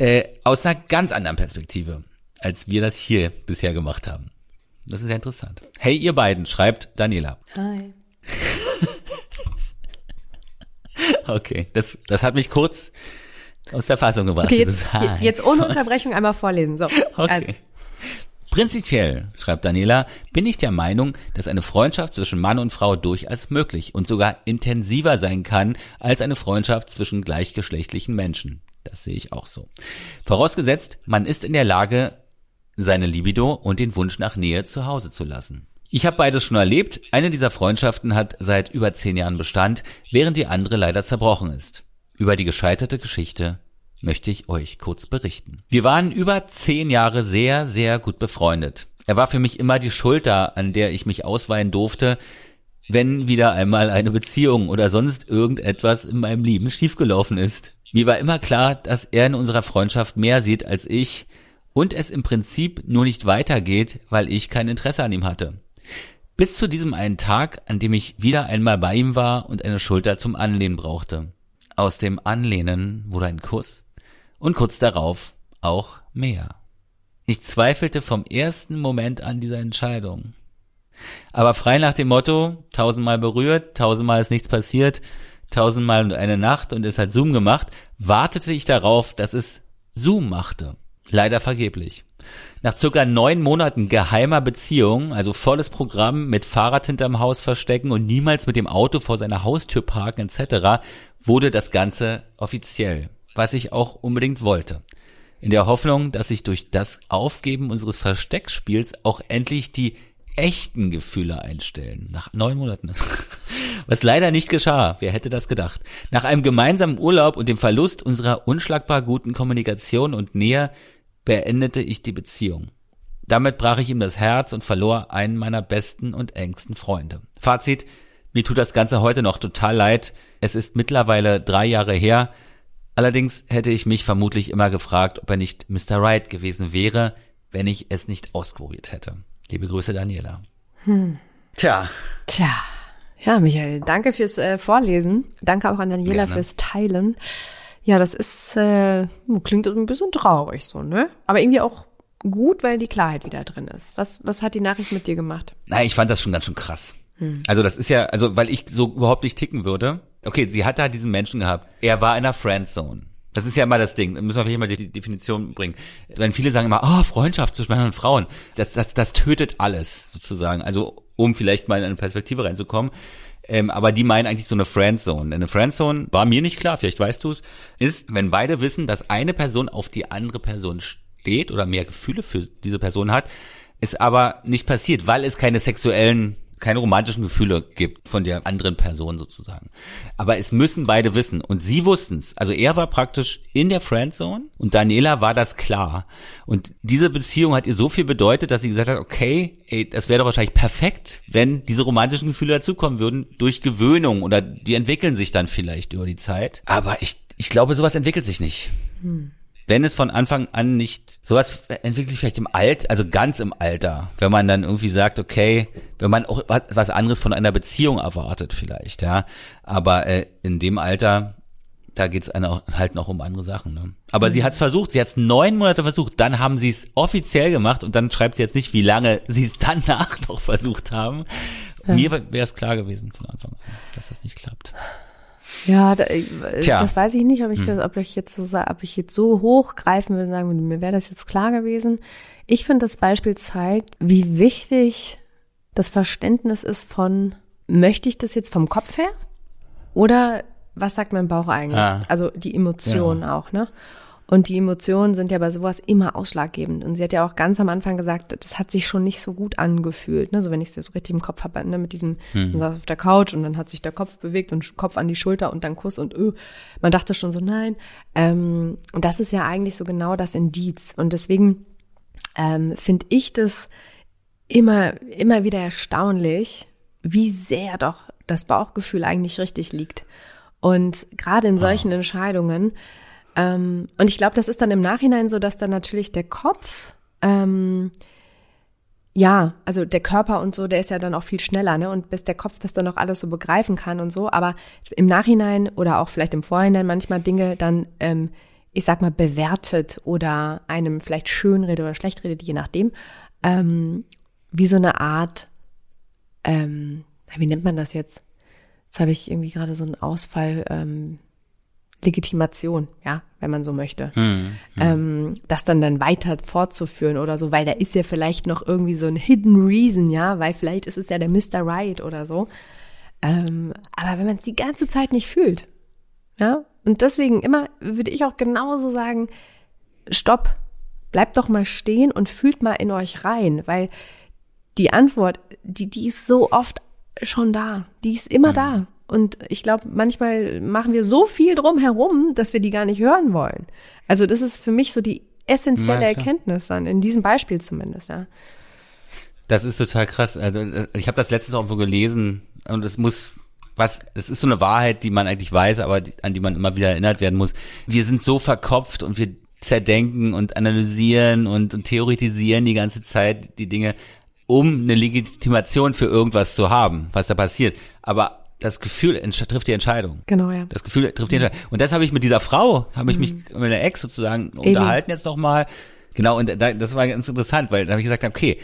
äh, aus einer ganz anderen Perspektive, als wir das hier bisher gemacht haben. Das ist sehr interessant. Hey, ihr beiden, schreibt Daniela. Hi. okay, das, das hat mich kurz aus der Fassung gebracht. Okay, jetzt, jetzt ohne Unterbrechung einmal vorlesen. So, okay. Also. Prinzipiell, schreibt Daniela, bin ich der Meinung, dass eine Freundschaft zwischen Mann und Frau durchaus möglich und sogar intensiver sein kann als eine Freundschaft zwischen gleichgeschlechtlichen Menschen. Das sehe ich auch so. Vorausgesetzt, man ist in der Lage, seine Libido und den Wunsch nach Nähe zu Hause zu lassen. Ich habe beides schon erlebt. Eine dieser Freundschaften hat seit über zehn Jahren Bestand, während die andere leider zerbrochen ist. Über die gescheiterte Geschichte möchte ich euch kurz berichten. Wir waren über zehn Jahre sehr, sehr gut befreundet. Er war für mich immer die Schulter, an der ich mich ausweihen durfte, wenn wieder einmal eine Beziehung oder sonst irgendetwas in meinem Leben schiefgelaufen ist. Mir war immer klar, dass er in unserer Freundschaft mehr sieht als ich und es im Prinzip nur nicht weitergeht, weil ich kein Interesse an ihm hatte. Bis zu diesem einen Tag, an dem ich wieder einmal bei ihm war und eine Schulter zum Anlehnen brauchte. Aus dem Anlehnen wurde ein Kuss, und kurz darauf auch mehr. Ich zweifelte vom ersten Moment an dieser Entscheidung. Aber frei nach dem Motto, tausendmal berührt, tausendmal ist nichts passiert, tausendmal eine Nacht und es hat Zoom gemacht, wartete ich darauf, dass es Zoom machte. Leider vergeblich. Nach circa neun Monaten geheimer Beziehung, also volles Programm mit Fahrrad hinterm Haus verstecken und niemals mit dem Auto vor seiner Haustür parken etc., wurde das Ganze offiziell was ich auch unbedingt wollte. In der Hoffnung, dass sich durch das Aufgeben unseres Versteckspiels auch endlich die echten Gefühle einstellen. Nach neun Monaten. Was leider nicht geschah. Wer hätte das gedacht? Nach einem gemeinsamen Urlaub und dem Verlust unserer unschlagbar guten Kommunikation und Nähe beendete ich die Beziehung. Damit brach ich ihm das Herz und verlor einen meiner besten und engsten Freunde. Fazit. Mir tut das Ganze heute noch total leid. Es ist mittlerweile drei Jahre her. Allerdings hätte ich mich vermutlich immer gefragt, ob er nicht Mr. Right gewesen wäre, wenn ich es nicht ausprobiert hätte. Liebe Grüße, Daniela. Hm. Tja. Tja. Ja, Michael, danke fürs äh, Vorlesen. Danke auch an Daniela Gerne. fürs Teilen. Ja, das ist, äh, klingt ein bisschen traurig so, ne? Aber irgendwie auch gut, weil die Klarheit wieder drin ist. Was, was hat die Nachricht mit dir gemacht? Na, ich fand das schon ganz schön krass. Hm. Also das ist ja, also weil ich so überhaupt nicht ticken würde, okay, sie hat da diesen Menschen gehabt. Er war in einer Friendzone. Das ist ja immer das Ding. Da müssen wir vielleicht mal die Definition bringen. Wenn viele sagen immer, oh, Freundschaft zwischen Männern und Frauen, das, das, das tötet alles sozusagen. Also um vielleicht mal in eine Perspektive reinzukommen. Ähm, aber die meinen eigentlich so eine Friendzone. Eine Friendzone war mir nicht klar, vielleicht weißt du es, ist, wenn beide wissen, dass eine Person auf die andere Person steht oder mehr Gefühle für diese Person hat, ist aber nicht passiert, weil es keine sexuellen keine romantischen Gefühle gibt von der anderen Person sozusagen. Aber es müssen beide wissen und sie wussten es. Also er war praktisch in der Friendzone und Daniela war das klar. Und diese Beziehung hat ihr so viel bedeutet, dass sie gesagt hat, okay, ey, das wäre doch wahrscheinlich perfekt, wenn diese romantischen Gefühle dazukommen würden durch Gewöhnung oder die entwickeln sich dann vielleicht über die Zeit. Aber ich, ich glaube, sowas entwickelt sich nicht. Hm wenn es von Anfang an nicht, sowas entwickelt sich vielleicht im Alt, also ganz im Alter, wenn man dann irgendwie sagt, okay, wenn man auch was anderes von einer Beziehung erwartet vielleicht, ja, aber äh, in dem Alter, da geht's halt noch um andere Sachen. Ne? Aber mhm. sie hat es versucht, sie hat es neun Monate versucht, dann haben sie es offiziell gemacht und dann schreibt sie jetzt nicht, wie lange sie es danach noch versucht haben. Ja. Mir wäre es klar gewesen von Anfang an, dass das nicht klappt. Ja, da, äh, das weiß ich nicht, ob ich, hm. das, ob ich jetzt so ob ich jetzt so hochgreifen würde, sagen mir wäre das jetzt klar gewesen. Ich finde, das Beispiel zeigt, wie wichtig das Verständnis ist von, möchte ich das jetzt vom Kopf her? Oder was sagt mein Bauch eigentlich? Ah. Also die Emotionen ja. auch, ne? Und die Emotionen sind ja bei sowas immer ausschlaggebend. Und sie hat ja auch ganz am Anfang gesagt, das hat sich schon nicht so gut angefühlt. Ne? So wenn ich es so richtig im Kopf habe, ne? mit diesem, mhm. man saß auf der Couch und dann hat sich der Kopf bewegt und Kopf an die Schulter und dann Kuss und öh, man dachte schon so, nein. Ähm, und das ist ja eigentlich so genau das Indiz. Und deswegen ähm, finde ich das immer, immer wieder erstaunlich, wie sehr doch das Bauchgefühl eigentlich richtig liegt. Und gerade in solchen oh. Entscheidungen, ähm, und ich glaube, das ist dann im Nachhinein so, dass dann natürlich der Kopf, ähm, ja, also der Körper und so, der ist ja dann auch viel schneller, ne? Und bis der Kopf das dann auch alles so begreifen kann und so, aber im Nachhinein oder auch vielleicht im Vorhinein manchmal Dinge dann, ähm, ich sag mal, bewertet oder einem vielleicht schönredet oder schlecht redet, je nachdem, ähm, wie so eine Art, ähm, wie nennt man das jetzt? Jetzt habe ich irgendwie gerade so einen Ausfall, ähm, Legitimation, ja, wenn man so möchte, hm, hm. Ähm, das dann dann weiter fortzuführen oder so, weil da ist ja vielleicht noch irgendwie so ein Hidden Reason, ja, weil vielleicht ist es ja der Mr. Right oder so. Ähm, aber wenn man es die ganze Zeit nicht fühlt, ja, und deswegen immer würde ich auch genauso sagen, stopp, bleibt doch mal stehen und fühlt mal in euch rein, weil die Antwort, die, die ist so oft schon da, die ist immer mhm. da. Und ich glaube, manchmal machen wir so viel drum herum, dass wir die gar nicht hören wollen. Also das ist für mich so die essentielle ja, Erkenntnis dann, in diesem Beispiel zumindest, ja. Das ist total krass. Also ich habe das letztens auch irgendwo gelesen und es muss was, es ist so eine Wahrheit, die man eigentlich weiß, aber die, an die man immer wieder erinnert werden muss. Wir sind so verkopft und wir zerdenken und analysieren und, und theoretisieren die ganze Zeit die Dinge, um eine Legitimation für irgendwas zu haben, was da passiert. Aber das Gefühl trifft die Entscheidung. Genau, ja. Das Gefühl trifft die Entscheidung. Und das habe ich mit dieser Frau, habe ich mich mhm. mit der Ex sozusagen Eli. unterhalten jetzt nochmal. Genau, und da, das war ganz interessant, weil da habe ich gesagt, okay,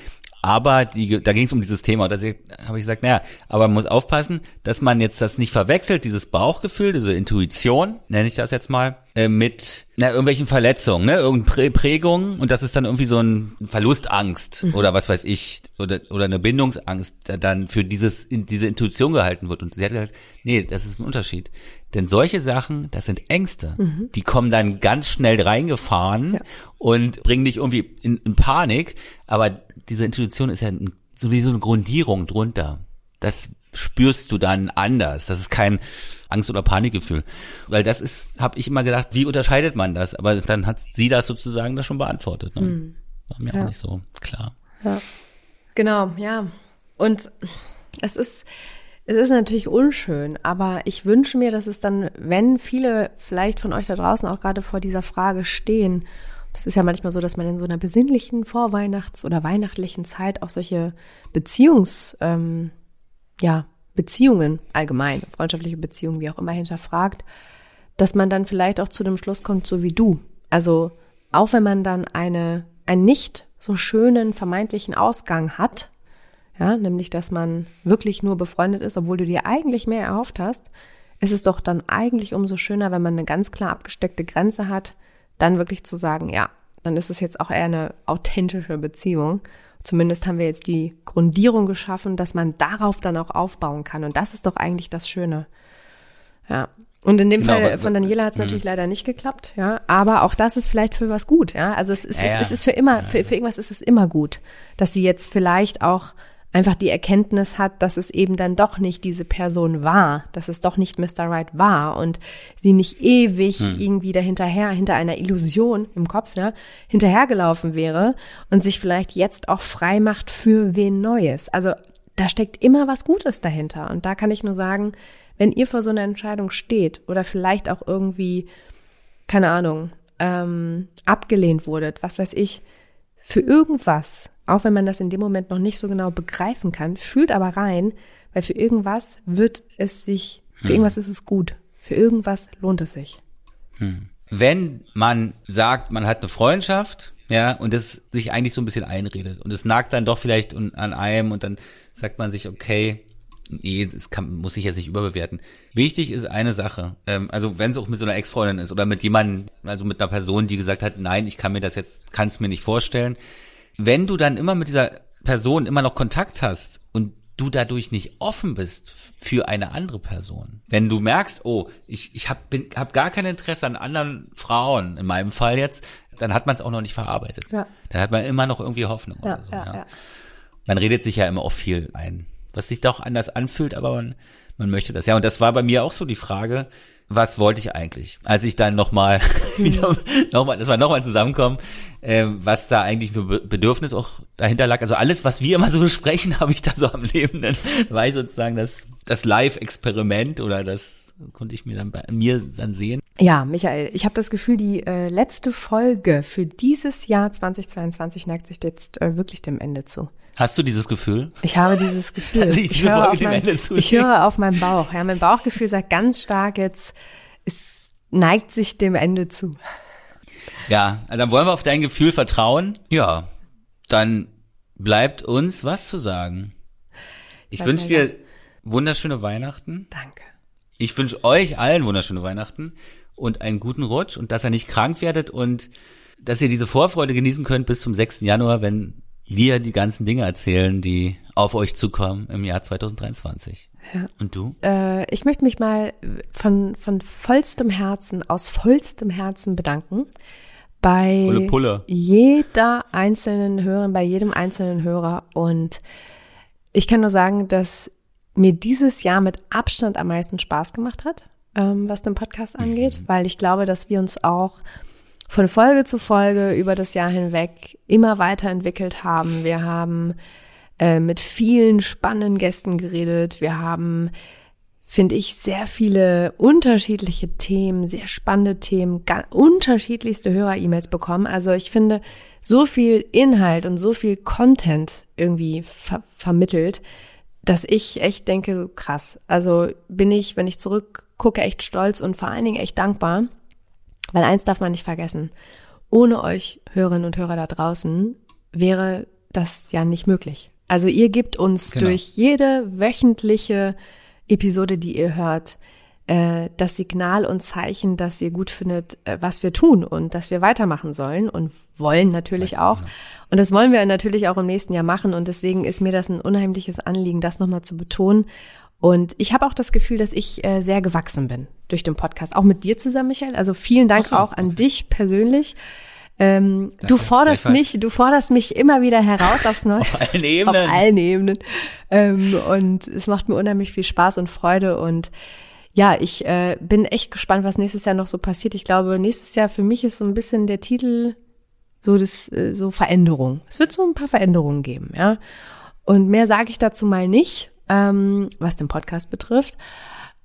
aber die, da ging es um dieses Thema. Und da habe ich gesagt, naja, aber man muss aufpassen, dass man jetzt das nicht verwechselt, dieses Bauchgefühl, diese Intuition, nenne ich das jetzt mal, äh, mit na, irgendwelchen Verletzungen, ne, irgendeine Prägungen und das ist dann irgendwie so ein Verlustangst mhm. oder was weiß ich oder oder eine Bindungsangst, der dann für dieses in diese Intuition gehalten wird und sie hat gesagt, nee, das ist ein Unterschied. Denn solche Sachen, das sind Ängste, mhm. die kommen dann ganz schnell reingefahren ja. und bringen dich irgendwie in, in Panik, aber diese Intuition ist ja sowieso eine Grundierung drunter. Das spürst du dann anders. Das ist kein Angst- oder Panikgefühl. Weil das ist, habe ich immer gedacht, wie unterscheidet man das? Aber dann hat sie das sozusagen da schon beantwortet. Ne? Mhm. War mir ja. auch nicht so klar. Ja. Genau, ja. Und es ist, es ist natürlich unschön, aber ich wünsche mir, dass es dann, wenn viele vielleicht von euch da draußen auch gerade vor dieser Frage stehen es ist ja manchmal so, dass man in so einer besinnlichen Vorweihnachts- oder weihnachtlichen Zeit auch solche Beziehungs, ähm, ja, Beziehungen allgemein, freundschaftliche Beziehungen, wie auch immer, hinterfragt, dass man dann vielleicht auch zu dem Schluss kommt, so wie du. Also auch wenn man dann eine, einen nicht so schönen vermeintlichen Ausgang hat, ja, nämlich dass man wirklich nur befreundet ist, obwohl du dir eigentlich mehr erhofft hast, ist es doch dann eigentlich umso schöner, wenn man eine ganz klar abgesteckte Grenze hat, dann wirklich zu sagen, ja, dann ist es jetzt auch eher eine authentische Beziehung. Zumindest haben wir jetzt die Grundierung geschaffen, dass man darauf dann auch aufbauen kann. Und das ist doch eigentlich das Schöne. Ja. Und in dem genau, Fall von Daniela hat es natürlich leider nicht geklappt, ja. Aber auch das ist vielleicht für was gut, ja. Also es ist, ja, ja. es ist für immer, für, für irgendwas ist es immer gut, dass sie jetzt vielleicht auch einfach die Erkenntnis hat, dass es eben dann doch nicht diese Person war, dass es doch nicht Mr. Right war und sie nicht ewig hm. irgendwie dahinterher, hinter einer Illusion im Kopf, ne, hinterhergelaufen wäre und sich vielleicht jetzt auch frei macht für wen Neues. Also da steckt immer was Gutes dahinter. Und da kann ich nur sagen, wenn ihr vor so einer Entscheidung steht oder vielleicht auch irgendwie, keine Ahnung, ähm, abgelehnt wurdet, was weiß ich, für irgendwas, auch wenn man das in dem Moment noch nicht so genau begreifen kann, fühlt aber rein, weil für irgendwas wird es sich, für hm. irgendwas ist es gut, für irgendwas lohnt es sich. Hm. Wenn man sagt, man hat eine Freundschaft, ja, und das sich eigentlich so ein bisschen einredet und es nagt dann doch vielleicht an einem und dann sagt man sich, okay, nee, es kann, muss ich jetzt nicht überbewerten. Wichtig ist eine Sache, ähm, also wenn es auch mit so einer Ex-Freundin ist oder mit jemandem, also mit einer Person, die gesagt hat, nein, ich kann mir das jetzt, kann es mir nicht vorstellen, wenn du dann immer mit dieser Person immer noch Kontakt hast und du dadurch nicht offen bist für eine andere Person. Wenn du merkst, oh, ich, ich habe hab gar kein Interesse an anderen Frauen, in meinem Fall jetzt, dann hat man es auch noch nicht verarbeitet. Ja. Dann hat man immer noch irgendwie Hoffnung ja, oder so. Ja, ja. Man redet sich ja immer auch viel ein, was sich doch anders anfühlt, aber man, man möchte das. Ja, und das war bei mir auch so die Frage, was wollte ich eigentlich? Als ich dann nochmal wieder nochmal, das war nochmal zusammenkommen, äh, was da eigentlich für Bedürfnis auch dahinter lag. Also alles, was wir immer so besprechen, habe ich da so am Leben. Dann war ich sozusagen das, das Live-Experiment oder das konnte ich mir dann bei mir dann sehen. Ja, Michael, ich habe das Gefühl, die äh, letzte Folge für dieses Jahr 2022 neigt sich jetzt äh, wirklich dem Ende zu. Hast du dieses Gefühl? Ich habe dieses Gefühl. Dass ich, ich, höre, auf mein, ich höre auf meinen Bauch. Ja, mein Bauchgefühl sagt ganz stark jetzt, es neigt sich dem Ende zu. Ja, also dann wollen wir auf dein Gefühl vertrauen. Ja, dann bleibt uns was zu sagen. Ich wünsche dir wunderschöne Weihnachten. Danke. Ich wünsche euch allen wunderschöne Weihnachten. und einen guten Rutsch und dass ihr nicht krank werdet und dass ihr diese Vorfreude genießen könnt bis zum 6. Januar, wenn wir die ganzen Dinge erzählen, die auf euch zukommen im Jahr 2023. Ja. Und du? Äh, ich möchte mich mal von, von vollstem Herzen, aus vollstem Herzen bedanken bei Pulle, Pulle. jeder einzelnen Hörerin, bei jedem einzelnen Hörer. Und ich kann nur sagen, dass mir dieses Jahr mit Abstand am meisten Spaß gemacht hat, ähm, was den Podcast angeht, mhm. weil ich glaube, dass wir uns auch von Folge zu Folge über das Jahr hinweg immer weiterentwickelt haben. Wir haben äh, mit vielen spannenden Gästen geredet. Wir haben, finde ich, sehr viele unterschiedliche Themen, sehr spannende Themen, unterschiedlichste Hörer-E-Mails bekommen. Also ich finde, so viel Inhalt und so viel Content irgendwie ver vermittelt, dass ich echt denke, so krass. Also bin ich, wenn ich zurückgucke, echt stolz und vor allen Dingen echt dankbar weil eins darf man nicht vergessen. Ohne euch Hörerinnen und Hörer da draußen wäre das ja nicht möglich. Also ihr gebt uns genau. durch jede wöchentliche Episode, die ihr hört, äh, das Signal und Zeichen, dass ihr gut findet, äh, was wir tun und dass wir weitermachen sollen und wollen natürlich auch. Und das wollen wir natürlich auch im nächsten Jahr machen. Und deswegen ist mir das ein unheimliches Anliegen, das nochmal zu betonen und ich habe auch das Gefühl, dass ich äh, sehr gewachsen bin durch den Podcast, auch mit dir zusammen, Michael. Also vielen Dank so, auch an okay. dich persönlich. Ähm, du forderst mich, du forderst mich immer wieder heraus aufs Neue. Auf allen Ebenen. Auf allen Ebenen. Ähm, und es macht mir unheimlich viel Spaß und Freude und ja, ich äh, bin echt gespannt, was nächstes Jahr noch so passiert. Ich glaube, nächstes Jahr für mich ist so ein bisschen der Titel so das äh, so Veränderung. Es wird so ein paar Veränderungen geben, ja. Und mehr sage ich dazu mal nicht, ähm, was den Podcast betrifft.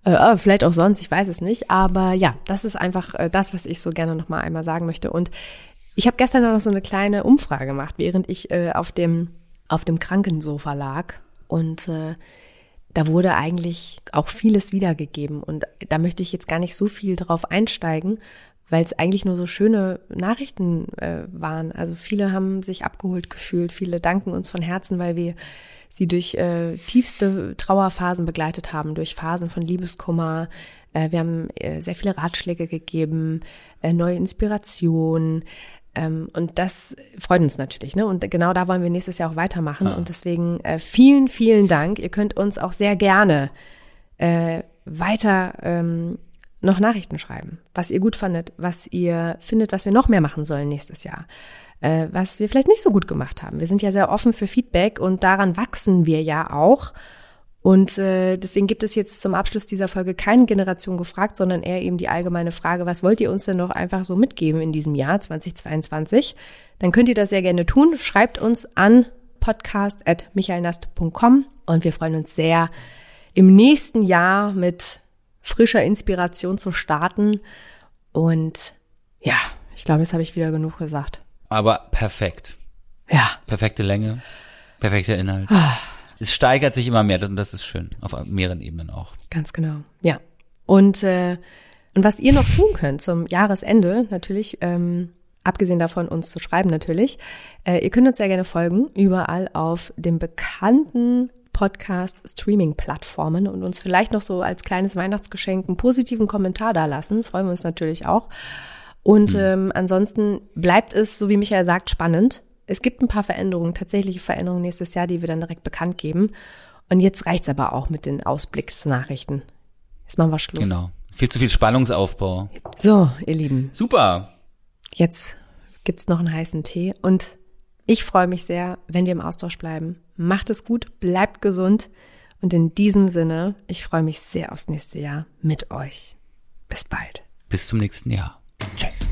Äh, vielleicht auch sonst, ich weiß es nicht. Aber ja, das ist einfach äh, das, was ich so gerne noch mal einmal sagen möchte. Und ich habe gestern noch so eine kleine Umfrage gemacht, während ich äh, auf dem auf dem Krankensofa lag und äh, da wurde eigentlich auch vieles wiedergegeben und da möchte ich jetzt gar nicht so viel drauf einsteigen, weil es eigentlich nur so schöne Nachrichten äh, waren. Also viele haben sich abgeholt gefühlt, viele danken uns von Herzen, weil wir sie durch äh, tiefste Trauerphasen begleitet haben, durch Phasen von Liebeskummer. Äh, wir haben äh, sehr viele Ratschläge gegeben, äh, neue Inspirationen. Ähm, und das freut uns natürlich. Ne? Und genau da wollen wir nächstes Jahr auch weitermachen. Ja. Und deswegen äh, vielen, vielen Dank. Ihr könnt uns auch sehr gerne äh, weiter ähm, noch Nachrichten schreiben, was ihr gut fandet, was ihr findet, was wir noch mehr machen sollen nächstes Jahr äh, was wir vielleicht nicht so gut gemacht haben. Wir sind ja sehr offen für Feedback und daran wachsen wir ja auch. Und äh, deswegen gibt es jetzt zum Abschluss dieser Folge keine Generation gefragt, sondern eher eben die allgemeine Frage, was wollt ihr uns denn noch einfach so mitgeben in diesem Jahr 2022? Dann könnt ihr das sehr gerne tun. Schreibt uns an podcast.michaelnast.com und wir freuen uns sehr, im nächsten Jahr mit frischer Inspiration zu starten. Und ja, ich glaube, jetzt habe ich wieder genug gesagt aber perfekt. Ja. Perfekte Länge, perfekter Inhalt. Ah. Es steigert sich immer mehr und das ist schön, auf mehreren Ebenen auch. Ganz genau, ja. Und, äh, und was ihr noch tun könnt zum Jahresende, natürlich, ähm, abgesehen davon uns zu schreiben natürlich, äh, ihr könnt uns sehr gerne folgen, überall auf dem bekannten Podcast-Streaming-Plattformen und uns vielleicht noch so als kleines Weihnachtsgeschenk einen positiven Kommentar da lassen. Freuen wir uns natürlich auch. Und mhm. ähm, ansonsten bleibt es, so wie Michael sagt, spannend. Es gibt ein paar Veränderungen, tatsächliche Veränderungen nächstes Jahr, die wir dann direkt bekannt geben. Und jetzt reicht's aber auch mit den Ausblicksnachrichten. Jetzt machen wir Schluss. Genau. Viel zu viel Spannungsaufbau. So, ihr Lieben. Super. Jetzt gibt's noch einen heißen Tee und ich freue mich sehr, wenn wir im Austausch bleiben. Macht es gut, bleibt gesund und in diesem Sinne, ich freue mich sehr aufs nächste Jahr mit euch. Bis bald. Bis zum nächsten Jahr. Tschüss.